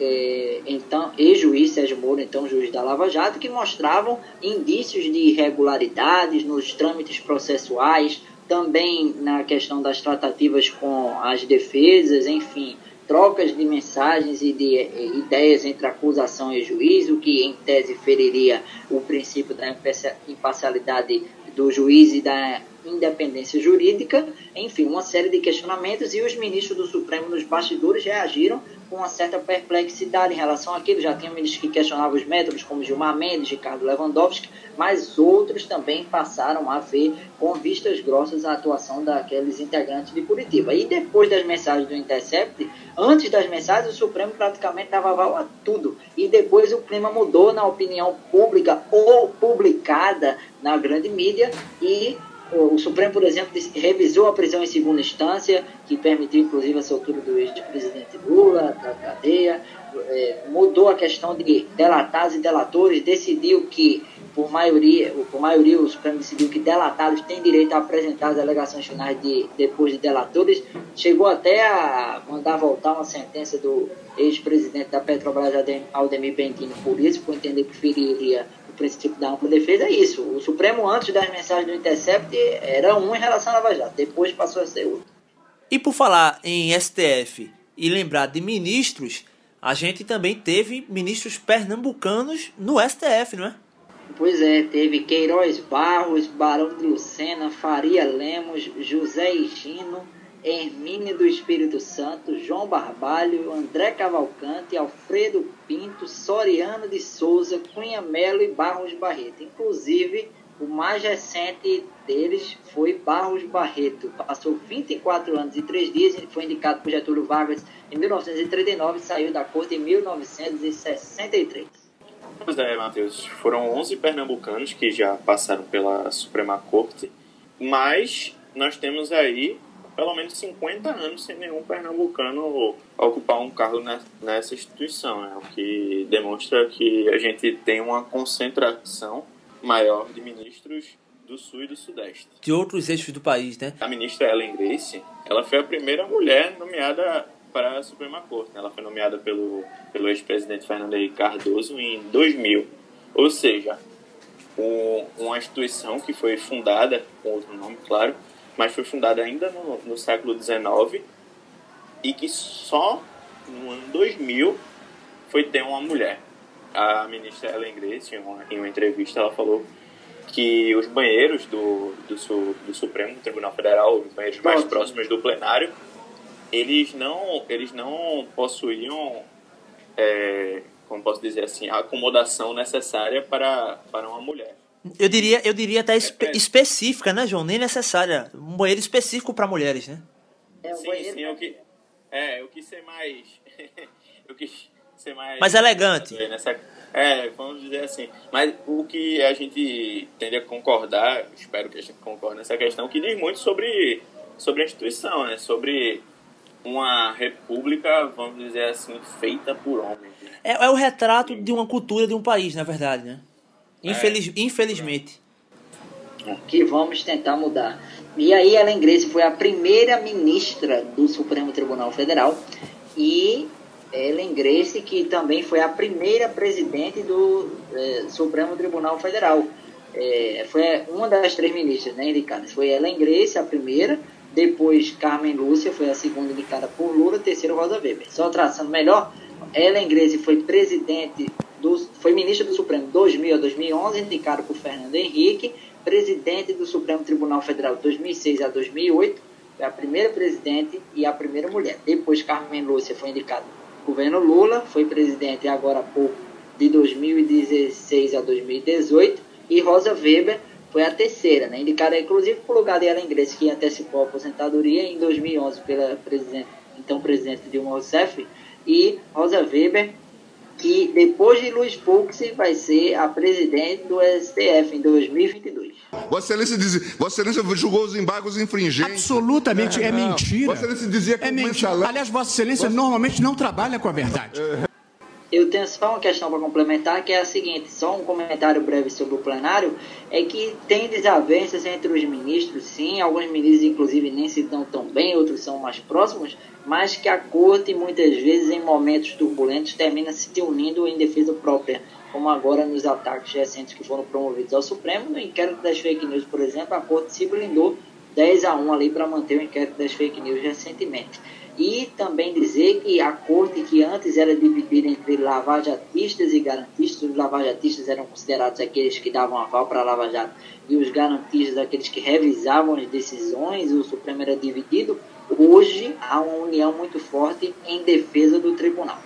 é, então, ex-juiz Sérgio Moro, então juiz da Lava Jato, que mostravam indícios de irregularidades nos trâmites processuais também na questão das tratativas com as defesas, enfim, trocas de mensagens e de ideias entre acusação e juiz, o que em tese feriria o princípio da imparcialidade do juiz e da independência jurídica, enfim, uma série de questionamentos e os ministros do Supremo nos bastidores reagiram com uma certa perplexidade em relação àquilo. Já tinha ministros que questionavam os métodos, como Gilmar Mendes, Ricardo Lewandowski, mas outros também passaram a ver com vistas grossas a atuação daqueles integrantes de Curitiba. E depois das mensagens do Intercept, antes das mensagens, o Supremo praticamente dava aval a tudo. E depois o clima mudou na opinião pública ou publicada na grande mídia e o Supremo, por exemplo, revisou a prisão em segunda instância, que permitiu inclusive a soltura do ex-presidente Lula da cadeia, é, mudou a questão de delatados e delatores, decidiu que, por maioria, por maioria, o Supremo decidiu que delatados têm direito a apresentar as alegações finais de, depois de delatores, chegou até a mandar voltar uma sentença do ex-presidente da Petrobras, Aldemir Bentini, por isso, por entender que feriria princípio da ampla defesa é isso. O Supremo, antes das mensagens do Intercept, era um em relação à Lava Jato, depois passou a ser outro. E por falar em STF e lembrar de ministros, a gente também teve ministros pernambucanos no STF, não é? Pois é, teve Queiroz Barros, Barão de Lucena, Faria Lemos, José Higino, Hermínio do Espírito Santo, João Barbalho, André Cavalcante, Alfredo Pinto, Soriano de Souza, Cunha Melo e Barros Barreto. Inclusive, o mais recente deles foi Barros Barreto. Passou 24 anos e 3 dias foi indicado por Getúlio Vargas em 1939 e saiu da corte em 1963. Pois é, Matheus. Foram 11 pernambucanos que já passaram pela Suprema Corte, mas nós temos aí pelo menos 50 anos sem nenhum pernambucano ocupar um cargo nessa instituição, né? o que demonstra que a gente tem uma concentração maior de ministros do Sul e do Sudeste. De outros eixos do país, né? A ministra Ellen Grace, ela foi a primeira mulher nomeada para a Suprema Corte. Né? Ela foi nomeada pelo, pelo ex-presidente Fernando Henrique Cardoso em 2000. Ou seja, um, uma instituição que foi fundada, com outro nome, claro, mas foi fundada ainda no, no século XIX e que só no ano 2000 foi ter uma mulher. A ministra Ellen Grace, em uma, em uma entrevista, ela falou que os banheiros do, do, do Supremo Tribunal Federal, os banheiros mais próximos do plenário, eles não, eles não possuíam, é, como posso dizer assim, a acomodação necessária para, para uma mulher. Eu diria, eu diria até espe é, específica, né, João? Nem necessária. Um banheiro específico para mulheres, né? É, sim, banheiro... sim, eu que, é, eu quis ser mais. eu quis ser mais. Mais elegante. Nessa, é, vamos dizer assim. Mas o que a gente tende a concordar, espero que a gente concorde nessa questão, que diz muito sobre, sobre a instituição, né? Sobre uma república, vamos dizer assim, feita por homens. É, é o retrato de uma cultura de um país, na verdade, né? Infeliz, é. Infelizmente. Que vamos tentar mudar. E aí, Ellen Grace foi a primeira ministra do Supremo Tribunal Federal e Ellen Grace, que também foi a primeira presidente do é, Supremo Tribunal Federal. É, foi uma das três ministras né, indicadas. Foi Ellen Grace, a primeira, depois Carmen Lúcia, foi a segunda indicada por Lula, terceira Rosa Weber. Só traçando melhor, Ellen Grace foi presidente do, foi ministro do Supremo 2000 a 2011, indicado por Fernando Henrique, presidente do Supremo Tribunal Federal 2006 a 2008, foi a primeira presidente e a primeira mulher. Depois, Carmen Lúcia foi indicado pelo governo Lula, foi presidente agora há pouco de 2016 a 2018, e Rosa Weber foi a terceira, né? indicada inclusive por lugar de Ellen Grace, que antecipou a aposentadoria em 2011 pela presidente, então presidente Dilma Rousseff, e Rosa Weber que depois de Luiz Fux vai ser a presidente do STF em 2022. Vossa Excelência, diz, Vossa Excelência julgou os embargos infringentes. Absolutamente, é, é mentira. Vossa Excelência dizia que é mentira. Aliás, Vossa Excelência Vossa... normalmente não trabalha com a verdade. Eu tenho só uma questão para complementar, que é a seguinte, só um comentário breve sobre o plenário, é que tem desavenças entre os ministros, sim, alguns ministros inclusive nem se dão tão bem, outros são mais próximos, mas que a corte muitas vezes em momentos turbulentos termina se unindo em defesa própria, como agora nos ataques recentes que foram promovidos ao Supremo, no inquérito das fake news, por exemplo, a corte se blindou 10 a 1 ali para manter o inquérito das fake news recentemente. E também dizer que a corte, que antes era dividida entre lavajatistas e garantistas, os lavajatistas eram considerados aqueles que davam aval para a Lava Jato e os garantistas aqueles que revisavam as decisões, o Supremo era dividido. Hoje há uma união muito forte em defesa do tribunal.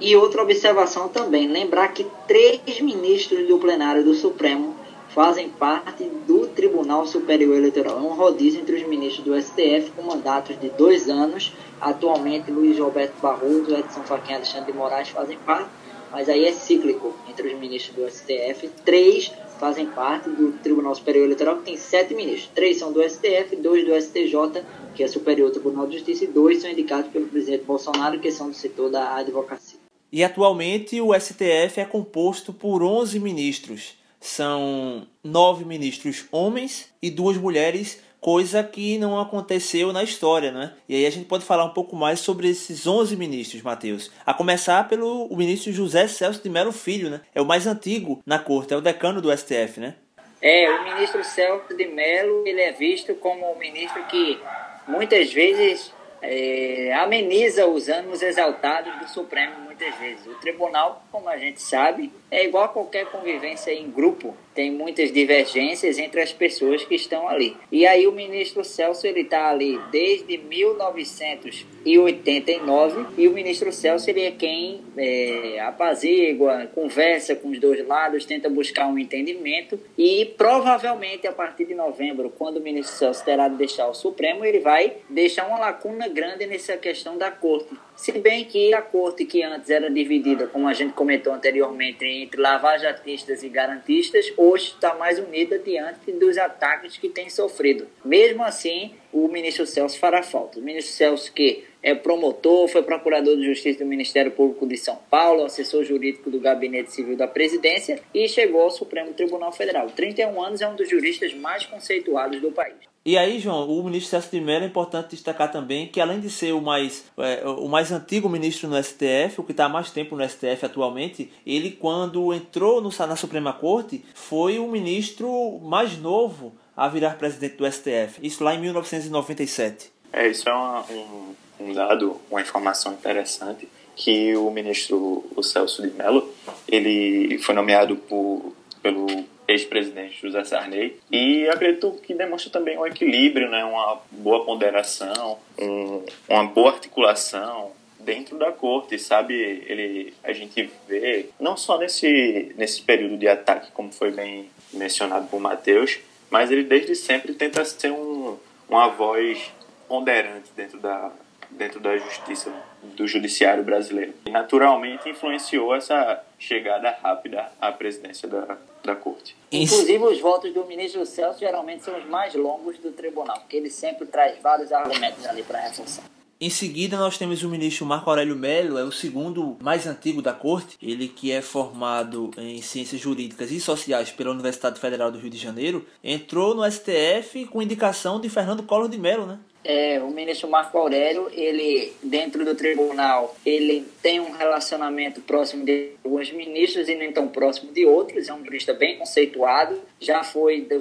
E outra observação também, lembrar que três ministros do plenário do Supremo fazem parte do Tribunal Superior Eleitoral. É um rodízio entre os ministros do STF com mandatos de dois anos. Atualmente, Luiz Roberto Barroso, Edson Fachin Alexandre de Moraes fazem parte, mas aí é cíclico entre os ministros do STF. Três fazem parte do Tribunal Superior Eleitoral, que tem sete ministros. Três são do STF, dois do STJ, que é Superior Tribunal de Justiça, e dois são indicados pelo presidente Bolsonaro, que são do setor da advocacia. E atualmente o STF é composto por 11 ministros são nove ministros homens e duas mulheres, coisa que não aconteceu na história, né? E aí a gente pode falar um pouco mais sobre esses 11 ministros, Matheus. A começar pelo o ministro José Celso de Mello Filho, né? É o mais antigo na corte, é o decano do STF, né? É, o ministro Celso de Mello, ele é visto como um ministro que muitas vezes é, ameniza os ânimos exaltados do Supremo muitas vezes. O tribunal, como a gente sabe, é igual a qualquer convivência em grupo, tem muitas divergências entre as pessoas que estão ali. E aí o ministro Celso ele está ali desde 1989 e o ministro Celso ele é quem é, apazigua, conversa com os dois lados, tenta buscar um entendimento e provavelmente a partir de novembro, quando o ministro Celso terá de deixar o Supremo, ele vai deixar uma lacuna grande nessa questão da corte. Se bem que a corte que antes era dividida, como a gente comentou anteriormente, entre lavajatistas e garantistas, hoje está mais unida diante dos ataques que tem sofrido. Mesmo assim, o ministro Celso fará falta. O ministro Celso que é promotor, foi procurador de justiça do Ministério Público de São Paulo, assessor jurídico do Gabinete Civil da Presidência e chegou ao Supremo Tribunal Federal. 31 anos é um dos juristas mais conceituados do país. E aí, João, o ministro Celso de Mello é importante destacar também que, além de ser o mais, é, o mais antigo ministro no STF, o que está há mais tempo no STF atualmente, ele, quando entrou no, na Suprema Corte, foi o ministro mais novo a virar presidente do STF. Isso lá em 1997. É, isso é uma, um, um dado, uma informação interessante, que o ministro o Celso de Mello, ele foi nomeado por, pelo ex-presidente José Sarney. E acredito que demonstra também um equilíbrio, né? uma boa ponderação, um, uma boa articulação dentro da corte, sabe? Ele, a gente vê, não só nesse, nesse período de ataque, como foi bem mencionado por Matheus, mas ele desde sempre tenta ser um, uma voz ponderante dentro da, dentro da justiça, do judiciário brasileiro. E naturalmente influenciou essa chegada rápida à presidência da, da corte. Inclusive, os votos do ministro Celso geralmente são os mais longos do tribunal, porque ele sempre traz vários argumentos ali para reforçar. Em seguida, nós temos o ministro Marco Aurélio Melo, é o segundo mais antigo da corte, ele que é formado em Ciências Jurídicas e Sociais pela Universidade Federal do Rio de Janeiro, entrou no STF com indicação de Fernando Collor de Mello, né? É, o ministro Marco Aurélio, ele, dentro do tribunal, ele tem um relacionamento próximo de alguns ministros e nem tão próximo de outros, é um jurista bem conceituado, já foi do,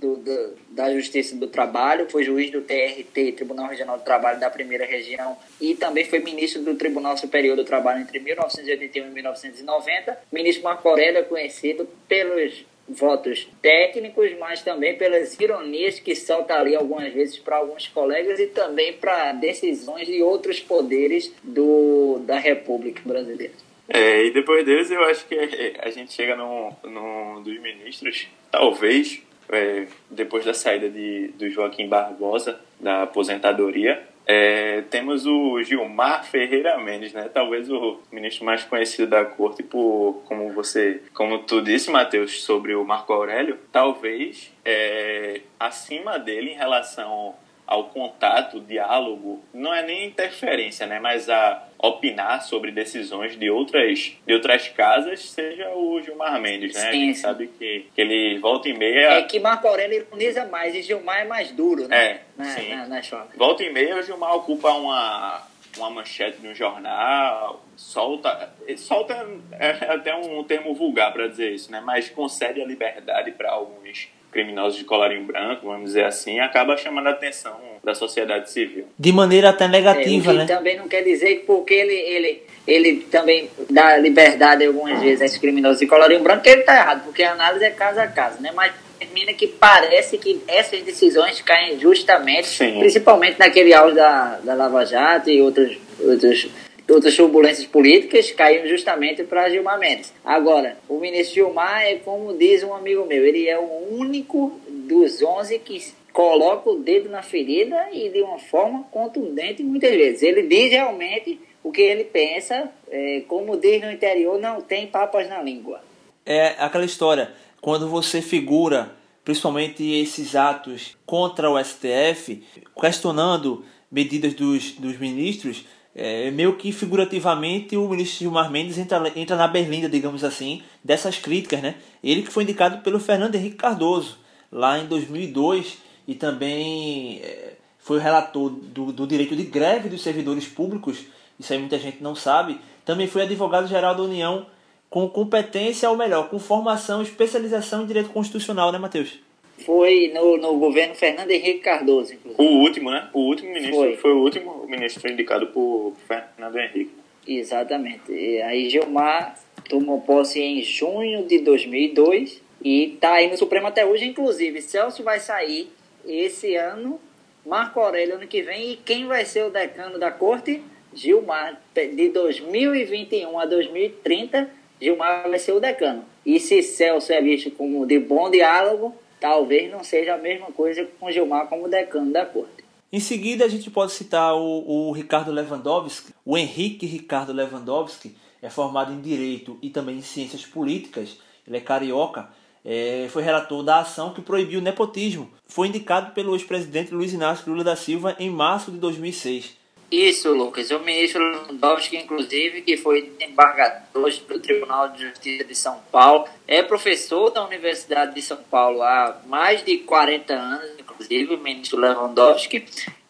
do, do, da Justiça do Trabalho, foi juiz do TRT, Tribunal Regional do Trabalho da Primeira Região, e também foi ministro do Tribunal Superior do Trabalho entre 1981 e 1990. O ministro Marco Aurélio é conhecido pelos votos técnicos, mas também pelas ironias que solta ali algumas vezes para alguns colegas e também para decisões de outros poderes do, da República Brasileira. É, e depois deles eu acho que a gente chega num, num dos ministros, talvez, é, depois da saída de, do Joaquim Barbosa da aposentadoria, é, temos o Gilmar Ferreira Mendes, né? Talvez o ministro mais conhecido da corte por, como você, como tu disse, Matheus, sobre o Marco Aurélio, talvez é, acima dele em relação ao contato, diálogo, não é nem interferência, né? Mas a opinar sobre decisões de outras, de outras casas, seja o Gilmar Mendes, né? Sim, a gente sabe que, que ele volta e meia. É que Marco Aurélio ironiza mais e Gilmar é mais duro, né? É, na, sim. Na, na volta e meia o Gilmar ocupa uma, uma manchete de um jornal, solta. Solta é até um termo vulgar para dizer isso, né? Mas concede a liberdade para alguns criminosos de colarinho branco, vamos dizer assim, acaba chamando a atenção da sociedade civil. De maneira até negativa, é, né? Também não quer dizer que porque ele, ele, ele também dá liberdade algumas vezes a esses criminosos de colarinho branco, que ele está errado, porque a análise é caso a caso, né? Mas termina que parece que essas decisões caem justamente, Sim. principalmente naquele auge da, da Lava Jato e outros, outros, outras turbulências políticas, caíram justamente para Gilmar Mendes. Agora, o ministro Gilmar é como diz um amigo meu, ele é o único dos 11 que coloca o dedo na ferida e de uma forma contundente muitas vezes. Ele diz realmente o que ele pensa, é, como diz no interior, não tem papas na língua. É aquela história, quando você figura principalmente esses atos contra o STF, questionando medidas dos, dos ministros, é, meio que figurativamente o ministro Gilmar Mendes entra, entra na berlinda, digamos assim, dessas críticas, né? Ele que foi indicado pelo Fernando Henrique Cardoso lá em 2002 e também é, foi o relator do, do direito de greve dos servidores públicos, isso aí muita gente não sabe, também foi advogado-geral da União com competência, ou melhor, com formação especialização em direito constitucional, né, Matheus? Foi no, no governo Fernando Henrique Cardoso, inclusive. O último, né? O último ministro Foi. foi, o último ministro indicado por Fernando Henrique. Exatamente. E aí Gilmar tomou posse em junho de 2002 e está aí no Supremo até hoje. Inclusive, Celso vai sair esse ano, Marco Aurélio ano que vem. E quem vai ser o decano da corte? Gilmar. De 2021 a 2030, Gilmar vai ser o decano. E se Celso é visto como de bom diálogo, talvez não seja a mesma coisa com Gilmar como decano da corte. Em seguida, a gente pode citar o, o Ricardo Lewandowski. O Henrique Ricardo Lewandowski é formado em Direito e também em Ciências Políticas. Ele é carioca. É, foi relator da ação que proibiu o nepotismo. Foi indicado pelo ex-presidente Luiz Inácio Lula da Silva em março de 2006. Isso, Lucas. O ministro Lewandowski, inclusive, que foi embargador do Tribunal de Justiça de São Paulo, é professor da Universidade de São Paulo há mais de 40 anos, inclusive, o ministro Lewandowski.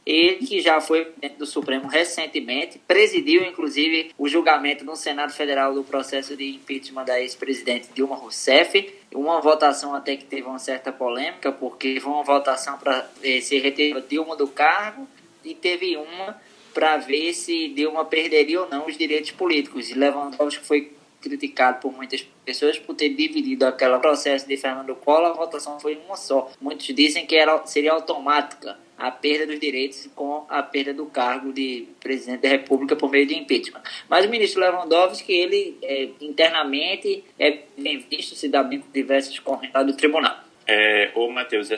Ele que já foi presidente do Supremo recentemente, presidiu, inclusive, o julgamento no Senado Federal do processo de impeachment da ex-presidente Dilma Rousseff. Uma votação até que teve uma certa polêmica, porque foi uma votação para eh, se retirar Dilma do cargo e teve uma para ver se Dilma perderia ou não os direitos políticos. E Lewandowski foi criticado por muitas pessoas por ter dividido aquele processo de Fernando Collor, a votação foi uma só. Muitos dizem que era, seria automática a perda dos direitos com a perda do cargo de presidente da República por meio de impeachment. Mas o ministro Lewandowski, ele é, internamente é bem visto, se dá bem com diversas correntes do tribunal. É, ô, Matheus,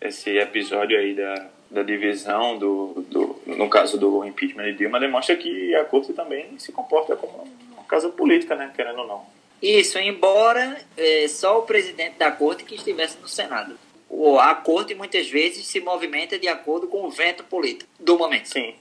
esse episódio aí da, da divisão, do, do, no caso do impeachment de Dilma, demonstra que a corte também se comporta como uma casa política, né? Querendo ou não. Isso, embora é, só o presidente da corte que estivesse no Senado. O- A corte muitas vezes se movimenta de acordo com o vento político do momento. Sim.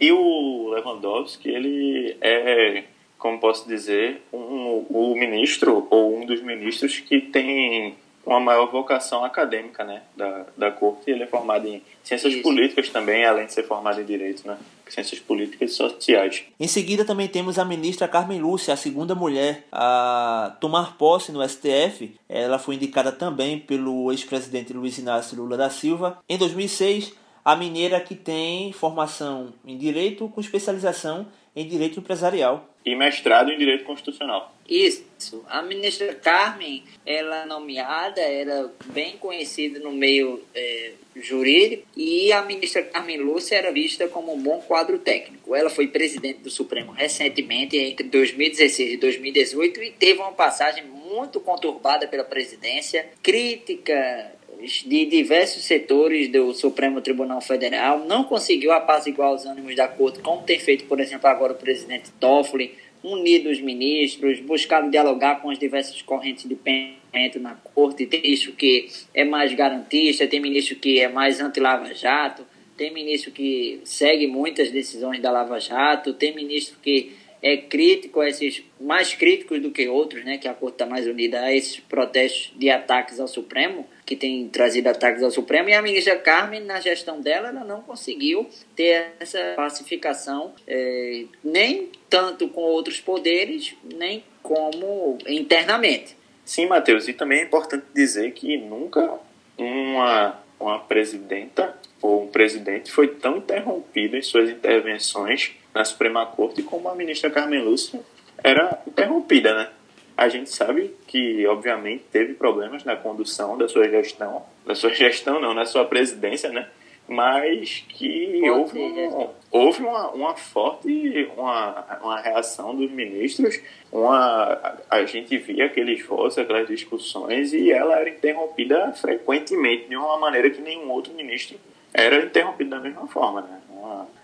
E o Lewandowski, ele é, como posso dizer, um, o ministro, ou um dos ministros que tem uma maior vocação acadêmica, né, da, da corte. Ele é formado em ciências políticas também, além de ser formado em direito, né, ciências políticas e sociais. Em seguida também temos a ministra Carmen Lúcia, a segunda mulher a tomar posse no STF. Ela foi indicada também pelo ex-presidente Luiz Inácio Lula da Silva. Em 2006, a mineira que tem formação em direito com especialização em direito empresarial. E mestrado em direito constitucional. Isso. A ministra Carmen, ela é nomeada, era bem conhecida no meio eh, jurídico, e a ministra Carmen Lúcia era vista como um bom quadro técnico. Ela foi presidente do Supremo recentemente, entre 2016 e 2018, e teve uma passagem muito conturbada pela presidência, crítica de diversos setores do Supremo Tribunal Federal, não conseguiu apaziguar os ânimos da corte, como tem feito, por exemplo, agora o presidente Toffoli, unido os ministros, buscado dialogar com as diversas correntes de pensamento na corte. Tem ministro que é mais garantista, tem ministro que é mais anti-Lava Jato, tem ministro que segue muitas decisões da Lava Jato, tem ministro que é crítico a esses, mais críticos do que outros, né, que a corte está mais unida a esses protestos de ataques ao Supremo, que tem trazido ataques ao Supremo, e a ministra Carmen, na gestão dela, ela não conseguiu ter essa pacificação, eh, nem tanto com outros poderes, nem como internamente. Sim, Matheus, e também é importante dizer que nunca uma, uma presidenta ou um presidente foi tão interrompido em suas intervenções na Suprema Corte como a ministra Carmen Lúcia era interrompida, né? A gente sabe que, obviamente, teve problemas na condução da sua gestão, da sua gestão não, na sua presidência, né? Mas que houve, um, houve uma, uma forte uma, uma reação dos ministros, uma, a gente via aqueles votos, aquelas discussões, e ela era interrompida frequentemente, de uma maneira que nenhum outro ministro era interrompido da mesma forma, né?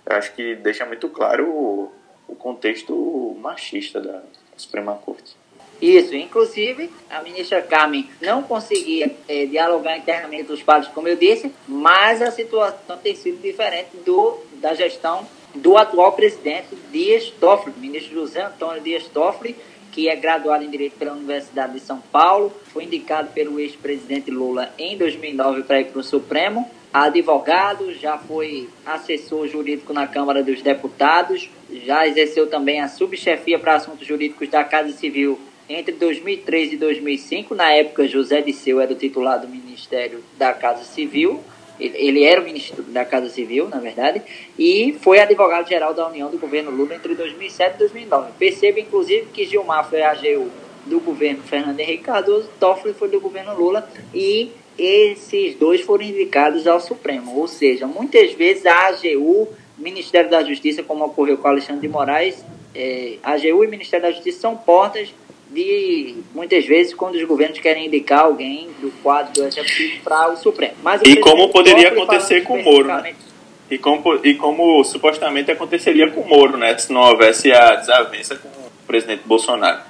Eu acho que deixa muito claro o, o contexto machista da Suprema Corte. Isso, inclusive a ministra Carmen não conseguia é, dialogar internamente com os padres, como eu disse, mas a situação tem sido diferente do, da gestão do atual presidente Dias Toffoli, ministro José Antônio Dias Toffoli, que é graduado em Direito pela Universidade de São Paulo, foi indicado pelo ex-presidente Lula em 2009 para ir para o Supremo, advogado, já foi assessor jurídico na Câmara dos Deputados, já exerceu também a subchefia para assuntos jurídicos da Casa Civil entre 2003 e 2005. Na época, José Disseu era o titular do Ministério da Casa Civil. Ele era o ministro da Casa Civil, na verdade, e foi advogado-geral da União do governo Lula entre 2007 e 2009. Perceba, inclusive, que Gilmar foi AGU do governo Fernando Henrique Cardoso, Toffoli foi do governo Lula, e esses dois foram indicados ao Supremo. Ou seja, muitas vezes a AGU, Ministério da Justiça, como ocorreu com Alexandre de Moraes, é, AGU e Ministério da Justiça são portas de muitas vezes quando os governos querem indicar alguém do quadro do executivo para o Supremo. Mas e como poderia acontecer com o Moro, né? E como, e como supostamente aconteceria com o Moro, né? Se não houvesse a desavença com o presidente Bolsonaro.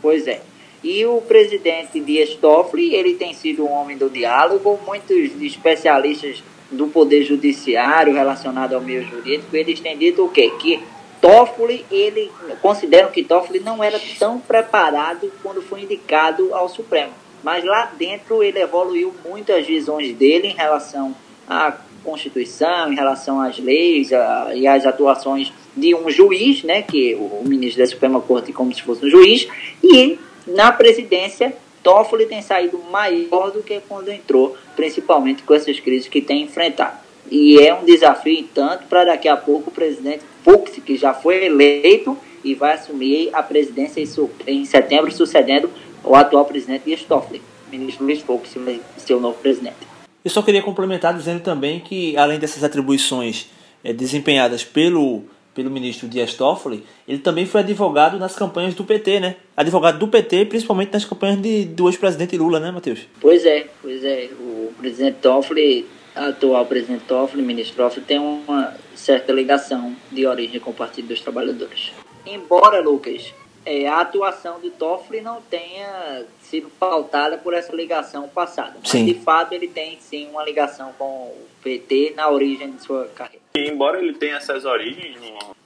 Pois é. E o presidente Dias Toffoli, ele tem sido um homem do diálogo. Muitos especialistas do Poder Judiciário relacionado ao meio jurídico, eles têm dito o quê? Que Toffoli, ele consideram que Toffoli não era tão preparado quando foi indicado ao Supremo. Mas lá dentro ele evoluiu muito as visões dele em relação à Constituição, em relação às leis a, e às atuações de um juiz, né, que o ministro da Suprema Corte como se fosse um juiz, e na presidência Toffoli tem saído maior do que quando entrou, principalmente com essas crises que tem enfrentado. E é um desafio, tanto, para daqui a pouco o presidente Fux, que já foi eleito e vai assumir a presidência em setembro, sucedendo o atual presidente Dias Toffoli. Ministro Luiz Fux, seu novo presidente. Eu só queria complementar dizendo também que, além dessas atribuições é, desempenhadas pelo, pelo ministro Dias Toffoli, ele também foi advogado nas campanhas do PT, né? Advogado do PT, principalmente nas campanhas de, do ex-presidente Lula, né, Matheus? Pois é, pois é. O presidente Toffoli atual presidente Toffoli, ministro Toffoli, tem uma certa ligação de origem com o Partido dos Trabalhadores. Embora, Lucas, é, a atuação de Toffoli não tenha sido pautada por essa ligação passada. Mas, sim. de fato, ele tem sim uma ligação com o PT na origem de sua carreira. E, embora ele tenha essas origens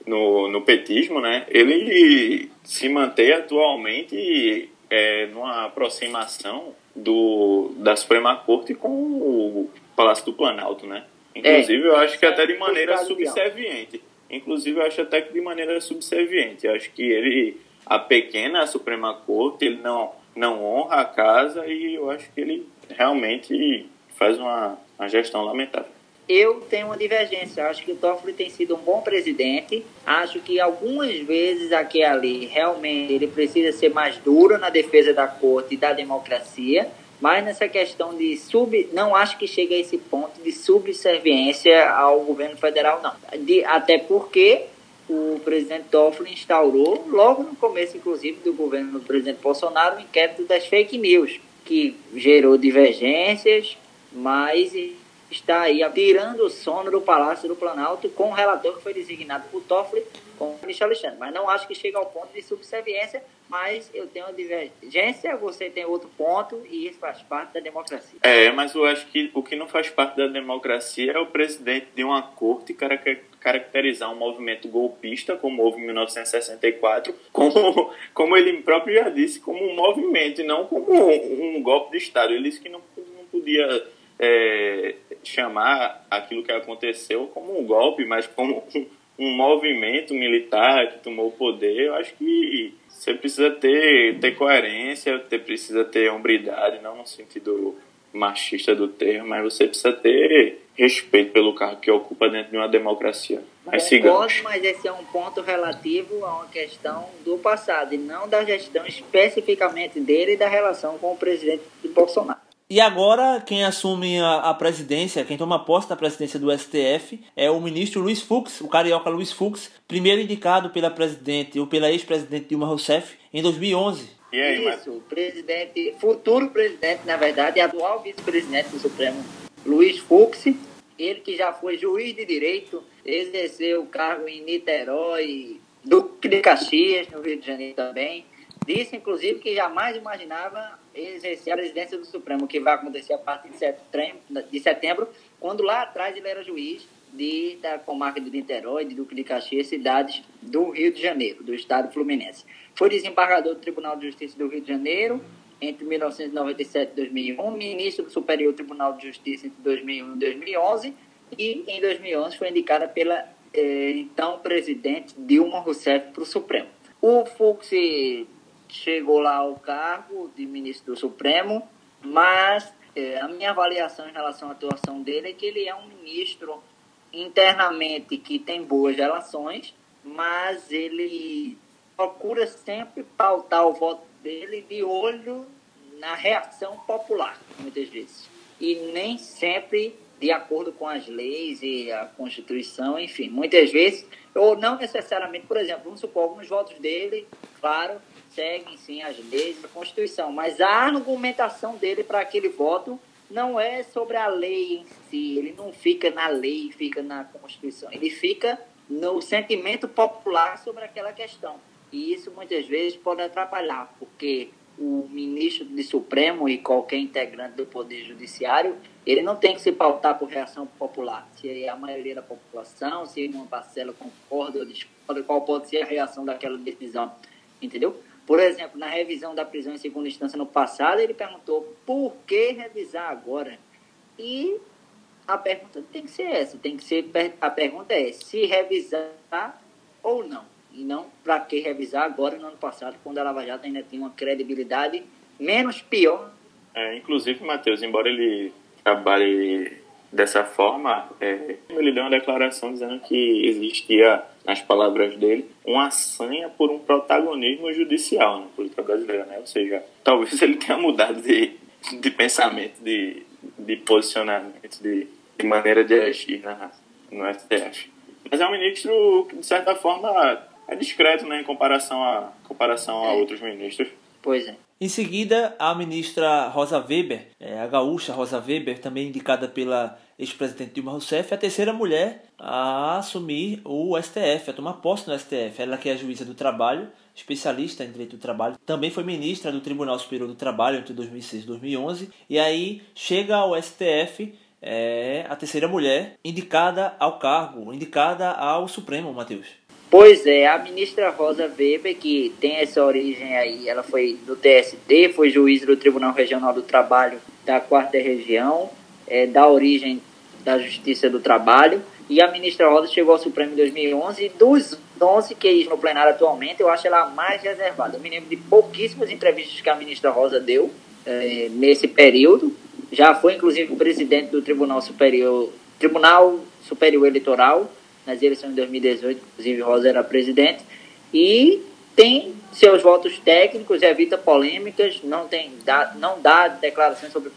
no, no, petismo, né, ele se mantém atualmente é, numa aproximação do, da Suprema Corte com o Palácio do Planalto, né? Inclusive, é, eu acho que até de maneira subserviente. Inclusive, eu acho até que de maneira subserviente. Eu acho que ele, a pequena Suprema Corte, ele não, não honra a casa e eu acho que ele realmente faz uma, uma gestão lamentável. Eu tenho uma divergência. Acho que o Toffoli tem sido um bom presidente. Acho que algumas vezes aqui e ali, realmente, ele precisa ser mais duro na defesa da corte e da democracia mas nessa questão de sub, não acho que chegue a esse ponto de subserviência ao governo federal, não. De, até porque o presidente Toffoli instaurou, logo no começo, inclusive, do governo do presidente Bolsonaro, o inquérito das fake news, que gerou divergências, mas está aí tirando o sono do Palácio do Planalto com o relator que foi designado por Toffoli com o ministro Alexandre. Mas não acho que chegue ao ponto de subserviência, mas eu tenho uma divergência, você tem outro ponto e isso faz parte da democracia. É, mas eu acho que o que não faz parte da democracia é o presidente de uma corte caracterizar um movimento golpista, como houve em 1964, como, como ele próprio já disse, como um movimento e não como um, um golpe de Estado. Ele disse que não, não podia é, chamar aquilo que aconteceu como um golpe, mas como um, um movimento militar que tomou o poder, eu acho que você precisa ter, ter coerência, você precisa ter hombridade, não no sentido machista do termo, mas você precisa ter respeito pelo cargo que ocupa dentro de uma democracia. Mas Concordo, mas esse é um ponto relativo a uma questão do passado e não da gestão especificamente dele e da relação com o presidente Bolsonaro. E agora, quem assume a, a, presidência, quem toma posse da presidência do STF é o ministro Luiz Fux, o carioca Luiz Fux, primeiro indicado pela presidente ou pela ex-presidente Dilma Rousseff em 2011. E aí, Isso, mas... presidente, futuro presidente, na verdade, atual vice-presidente do Supremo, Luiz Fux, ele que já foi juiz de direito, exerceu o cargo em Niterói, Duque de Caxias, no Rio de Janeiro também, Disse, inclusive, que jamais imaginava exercer a presidência do Supremo, que vai acontecer a partir de setembro, de setembro quando lá atrás ele era juiz de, da comarca de Niterói, de Duque de Caxias, cidades do Rio de Janeiro, do estado fluminense. Foi desembargador do Tribunal de Justiça do Rio de Janeiro entre 1997 e 2001, ministro do Superior Tribunal de Justiça entre 2001 e 2011, e em 2011 foi indicada pela eh, então presidente Dilma Rousseff para o Supremo. O Fux chegou lá ao cargo de ministro do Supremo, mas é, a minha avaliação em relação à atuação dele é que ele é um ministro internamente que tem boas relações, mas ele procura sempre pautar o voto dele de olho na reação popular, muitas vezes. E nem sempre de acordo com as leis e a Constituição, enfim, muitas vezes, ou não necessariamente, por exemplo, vamos supor, alguns votos dele, claro, seguem sim as leis, a Constituição, mas a argumentação dele para aquele voto não é sobre a lei em si, ele não fica na lei, fica na Constituição, ele fica no sentimento popular sobre aquela questão. E isso muitas vezes pode atrapalhar, porque o ministro do Supremo e qualquer integrante do Poder Judiciário, ele não tem que se pautar por reação popular. Se a maioria da população, se uma parcela concorda ou discorda, qual pode ser a reação daquela decisão, entendeu? Por exemplo, na revisão da prisão em segunda instância no passado, ele perguntou por que revisar agora? E a pergunta tem que ser essa, tem que ser a pergunta é se revisar ou não. E não para que revisar agora no ano passado, quando a Lava Jato ainda tinha uma credibilidade menos pior. É, inclusive, Matheus, embora ele trabalhe dessa forma, é, ele deu uma declaração dizendo que existia nas palavras dele, uma sanha por um protagonismo judicial na política brasileira, né? Ou seja, talvez ele tenha mudado de, de pensamento, de, de posicionamento, de, de maneira de agir na, no STF. Mas é um ministro que, de certa forma, é discreto né, em comparação a, comparação a outros ministros. Pois é. Em seguida, a ministra Rosa Weber, é, a gaúcha Rosa Weber, também indicada pela ex-presidente Dilma Rousseff, é a terceira mulher a assumir o STF, a tomar posse no STF. Ela que é a juíza do trabalho, especialista em direito do trabalho, também foi ministra do Tribunal Superior do Trabalho entre 2006 e 2011, e aí chega ao STF é, a terceira mulher indicada ao cargo, indicada ao Supremo, Matheus. Pois é, a ministra Rosa Weber, que tem essa origem aí, ela foi do TST, foi juiz do Tribunal Regional do Trabalho da Quarta Região, é, da origem da Justiça do Trabalho, e a ministra Rosa chegou ao Supremo em 2011, e dos 11 QIs no plenário atualmente, eu acho ela a mais reservada. Eu me lembro de pouquíssimas entrevistas que a ministra Rosa deu é, nesse período, já foi inclusive presidente do Tribunal Superior, Tribunal Superior Eleitoral, nas eleições de 2018, inclusive Rosa era presidente, e tem seus votos técnicos, evita polêmicas, não, tem, dá, não dá declarações sobre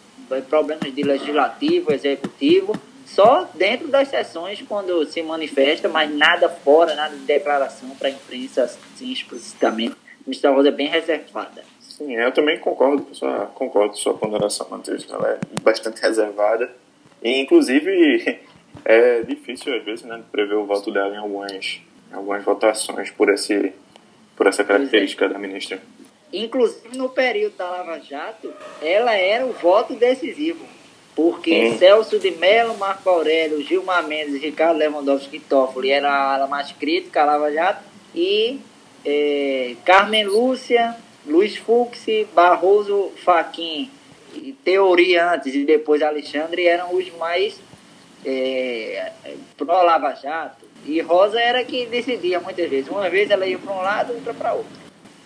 problemas de legislativo, executivo, só dentro das sessões quando se manifesta, mas nada fora, nada de declaração para a imprensa assim explicitamente. A ministra Rosa é bem reservada. Sim, eu também concordo com sua, concordo com sua ponderação, Matheus. Ela é bastante reservada. E, inclusive, é difícil, às vezes, né, prever o voto dela em algumas, em algumas votações por, esse, por essa característica da ministra. Inclusive, no período da Lava Jato, ela era o voto decisivo. Porque. Celso de Mello, Marco Aurélio, Gilmar Mendes, Ricardo Lewandowski e Toffoli era a ala mais crítica, a Lava Jato. E é, Carmen Lúcia, Luiz Fux, Barroso, Faquin, Teoria antes e depois Alexandre eram os mais é, pró-Lava Jato, E Rosa era que decidia muitas vezes. Uma vez ela ia para um lado, outra para outro.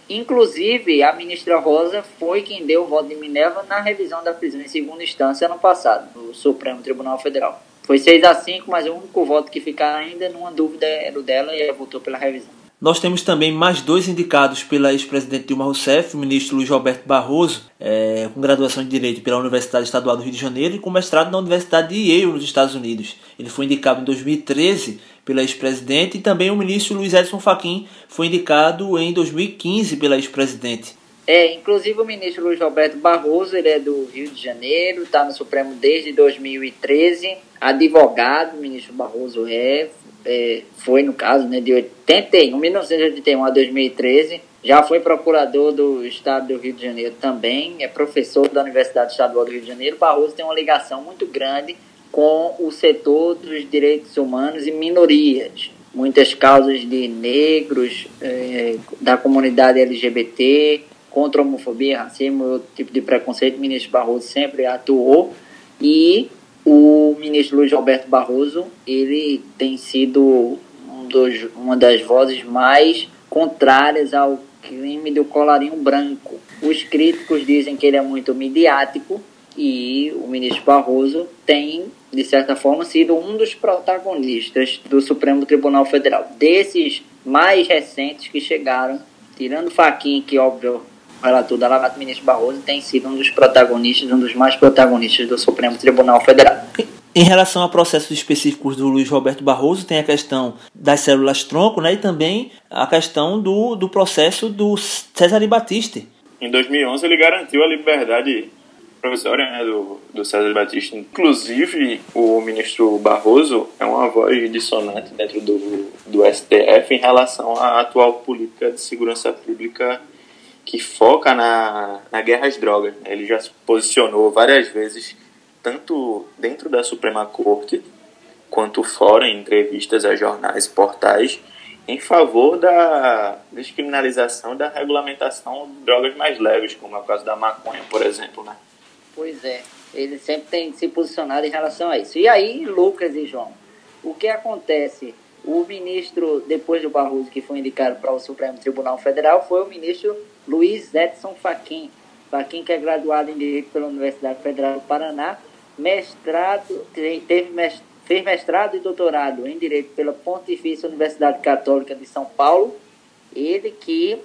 Inclusive, a ministra Rosa foi quem deu o voto de Minerva na revisão da prisão em segunda instância ano passado, no Supremo Tribunal Federal. Foi 6 a 5, mas o único voto que fica ainda numa dúvida era o dela e ela votou pela revisão. Nós temos também mais dois indicados pela ex-presidente Dilma Rousseff, o ministro Luiz Roberto Barroso, é, com graduação de Direito pela Universidade Estadual do Rio de Janeiro e com mestrado na Universidade de Yale, nos Estados Unidos. Ele foi indicado em 2013 pela ex-presidente e também o ministro Luiz Edson Fachin foi indicado em 2015 pela ex-presidente. É, inclusive o ministro Luiz Roberto Barroso, ele é do Rio de Janeiro, está no Supremo desde 2013, advogado, o ministro Barroso é, é, foi no caso, né, de 81, 1981 a 2013, já foi procurador do Estado do Rio de Janeiro também, é professor da Universidade Estadual do Rio de Janeiro. Barroso tem uma ligação muito grande com o setor dos direitos humanos e minorias. Muitas causas de negros, é, da comunidade LGBT, contra a homofobia, racismo outro tipo de preconceito, o ministro Barroso sempre atuou. E o ministro Luiz Roberto Barroso, ele tem sido um dos, uma das vozes mais contrárias ao crime do colarinho branco. Os críticos dizem que ele é muito midiático e o ministro Barroso tem, de certa forma, sido um dos protagonistas do Supremo Tribunal Federal. Desses mais recentes que chegaram, tirando Faquin, que óbvio relator da Lava Jato, ministro Barroso, tem sido um dos protagonistas, um dos mais protagonistas do Supremo Tribunal Federal. Em relação a processos específicos do Luiz Roberto Barroso, tem a questão das células tronco né, e também a questão do, do processo do César Batista. Em 2011, ele garantiu a liberdade provisória né, do, do César Batista. Inclusive, o ministro Barroso é uma voz dissonante dentro do, do STF em relação à atual política de segurança pública que foca na, na guerra às drogas. Ele já se posicionou várias vezes, tanto dentro da Suprema Corte, quanto fora, em entrevistas a jornais e portais, em favor da descriminalização da regulamentação de drogas mais leves, como é o caso da maconha, por exemplo. Né? Pois é, ele sempre tem se posicionado em relação a isso. E aí, Lucas e João, o que acontece? O ministro, depois do Barroso, que foi indicado para o Supremo Tribunal Federal, foi o ministro Luiz Edson Fachin. Fachin, que é graduado em Direito pela Universidade Federal do Paraná, mestrado, teve fez mestrado e doutorado em Direito pela Pontifícia Universidade Católica de São Paulo. Ele que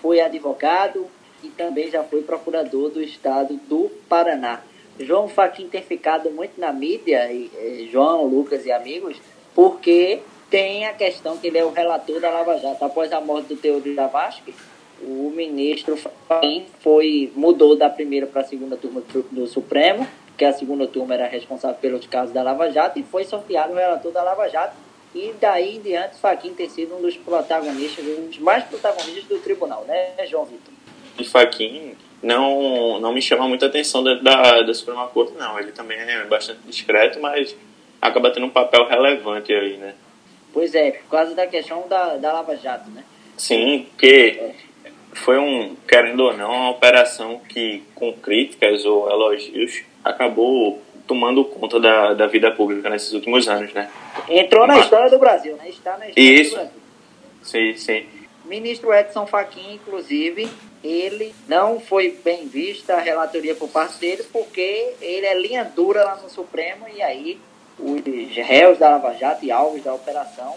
foi advogado e também já foi procurador do Estado do Paraná. João Fachin tem ficado muito na mídia, e, e, João, Lucas e amigos, porque tem a questão que ele é o relator da Lava Jato. Após a morte do Teodoro Zavascki, o ministro foi mudou da primeira para a segunda turma do Supremo, que a segunda turma era responsável pelos casos da Lava Jato, e foi sorteado o relator da Lava Jato. E daí em diante, Faquin tem sido um dos protagonistas, um dos mais protagonistas do tribunal, né, João Vitor? O Faquin não, não me chama muita atenção da, da, da Suprema Corte, não. Ele também é bastante discreto, mas acaba tendo um papel relevante aí, né? Pois é, por causa da questão da, da Lava Jato, né? Sim, porque é foi um, querendo ou não, uma operação que, com críticas ou elogios, acabou tomando conta da, da vida pública nesses últimos anos, né? Entrou na história do Brasil, né? Está na história Isso. do Brasil. Sim, sim. Ministro Edson Fachin, inclusive, ele não foi bem visto a relatoria por parte dele, porque ele é linha dura lá no Supremo, e aí os réus da Lava Jato e alvos da operação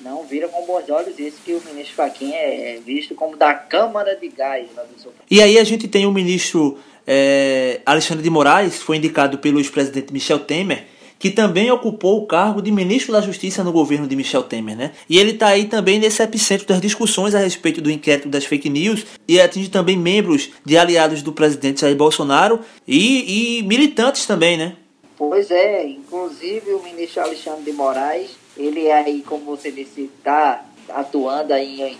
não vira com bons olhos isso que o ministro Fachin é, visto como da Câmara de Gás. E aí a gente tem o ministro é, Alexandre de Moraes, foi indicado pelo ex-presidente Michel Temer, que também ocupou o cargo de ministro da Justiça no governo de Michel Temer, né? E ele está aí também nesse epicentro das discussões a respeito do inquérito das fake news e atinge também membros de aliados do presidente Jair Bolsonaro e, e militantes também, né? Pois é, inclusive o ministro Alexandre de Moraes ele é aí, como você disse, está atuando aí em,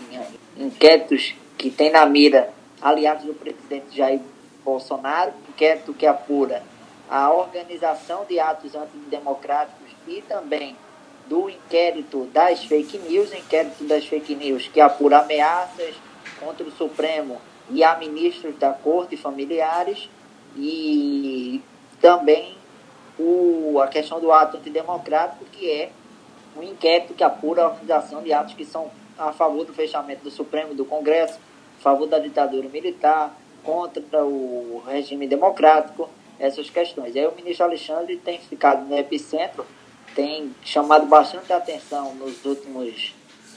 em inquéritos que tem na mira aliados do presidente Jair Bolsonaro, inquérito que apura a organização de atos antidemocráticos e também do inquérito das fake news, inquérito das fake news que apura ameaças contra o Supremo e a ministros da corte familiares e também o, a questão do ato antidemocrático que é um inquérito que apura a organização de atos que são a favor do fechamento do Supremo do Congresso, a favor da ditadura militar, contra o regime democrático, essas questões. E aí o ministro Alexandre tem ficado no epicentro, tem chamado bastante atenção nos últimos,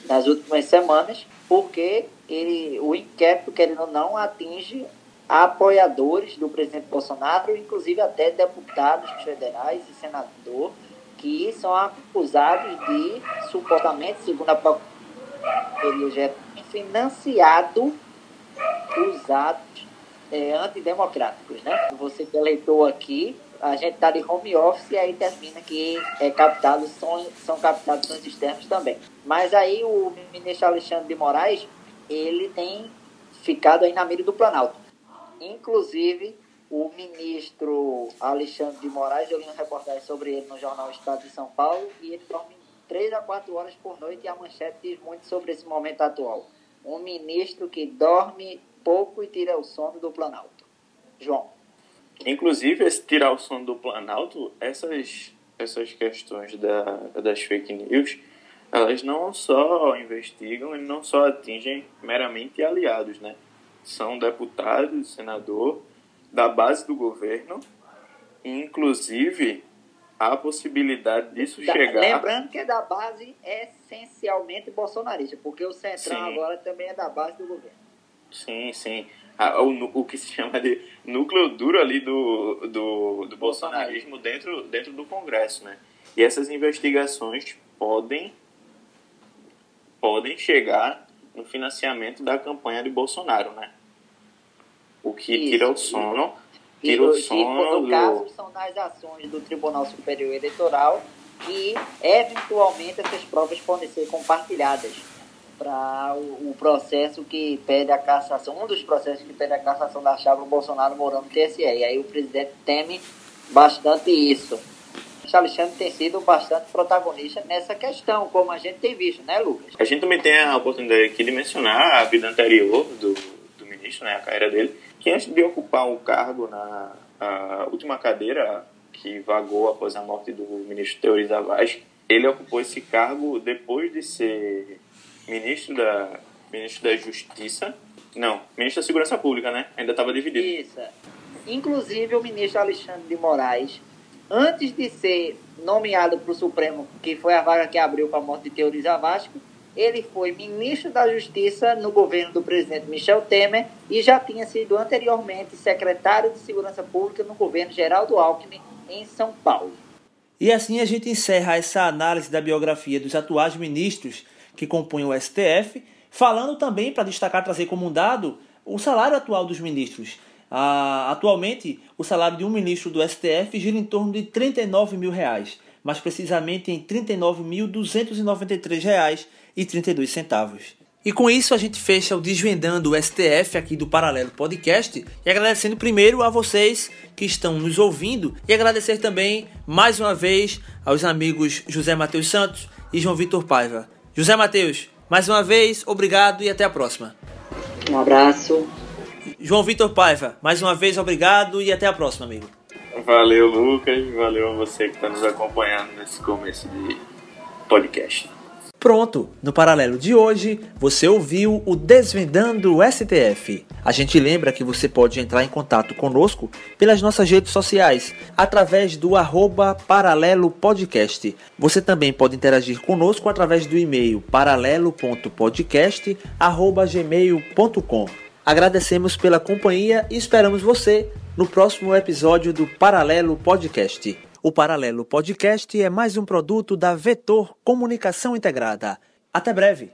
nas últimas semanas, porque ele, o inquérito, querendo ou não, atinge apoiadores do presidente Bolsonaro, inclusive até deputados federais e senador, que são acusados de, supostamente, segundo a Procuradoria financiado os atos é, antidemocráticos, né? Você que eleitor aqui, a gente está de home office e aí termina que é captado, são, são captados sons externos também. Mas aí o ministro Alexandre de Moraes, ele tem ficado aí na mira do Planalto. Inclusive, o ministro Alexandre de Moraes, eu li uma reportagem sobre ele no jornal Estado de São Paulo, e ele dorme 3 a 4 horas por noite e a manchete diz muito sobre esse momento atual. Um ministro que dorme pouco e tira o sono do Planalto. João. Inclusive, esse tirar o sono do Planalto, essas, essas questões da, das fake news, elas não só investigam e não só atingem meramente aliados, né? São deputados, senador, da base do governo, inclusive a possibilidade disso da, chegar. Lembrando que é da base essencialmente bolsonarista, porque o Centrão sim. agora também é da base do governo. Sim, sim. Ah, o, o que se chama de núcleo duro ali do, do, do bolsonarismo dentro, dentro do Congresso, né? E essas investigações podem, podem chegar no financiamento da campanha de Bolsonaro, né? O que Isso. tira o sono tira o sono. no caso, são nas ações do Tribunal Superior Eleitoral e, eventualmente, essas provas podem ser compartilhadas para o, o, processo que pede a cassação, um dos processos que pede a cassação da chave Bolsonaro morando no TSE. E aí o presidente teme bastante isso. O Alexandre tem sido bastante protagonista nessa questão, como a gente tem visto, né, Lucas? A gente também tem a oportunidade aqui de mencionar a vida anterior do, do ministro, né, a carreira dele que antes de ocupar o cargo na última cadeira que vagou após a morte do ministro Teori Zavascki, ele ocupou esse cargo depois de ser ministro da, ministro da Justiça, não, ministro da Segurança Pública, né? Ainda estava dividido. Isso. Inclusive o ministro Alexandre de Moraes, antes de ser nomeado para o Supremo, que foi a vaga que abriu para a morte de Teori Zavascki, ele foi ministro da Justiça no governo do presidente Michel Temer e já tinha sido anteriormente secretário de Segurança Pública no governo Geraldo Alckmin em São Paulo. E assim a gente encerra essa análise da biografia dos atuais ministros que compõem o STF, falando também, para destacar, trazer como um dado, o salário atual dos ministros. Ah, atualmente, o salário de um ministro do STF gira em torno de 39 mil reais, mais precisamente em R$ 39.293 e 32 centavos. E com isso a gente fecha o Desvendando o STF aqui do Paralelo Podcast e agradecendo primeiro a vocês que estão nos ouvindo e agradecer também mais uma vez aos amigos José Matheus Santos e João Vitor Paiva. José Matheus, mais uma vez, obrigado e até a próxima. Um abraço. João Vitor Paiva, mais uma vez, obrigado e até a próxima, amigo. Valeu, Lucas. Valeu a você que está nos acompanhando nesse começo de podcast. Pronto, no paralelo de hoje, você ouviu o Desvendando o STF. A gente lembra que você pode entrar em contato conosco pelas nossas redes sociais, através do arroba Paralelo Podcast. Você também pode interagir conosco através do e-mail paralelo.podcast.gmail.com. Agradecemos pela companhia e esperamos você no próximo episódio do Paralelo Podcast. O Paralelo Podcast é mais um produto da Vetor Comunicação Integrada. Até breve!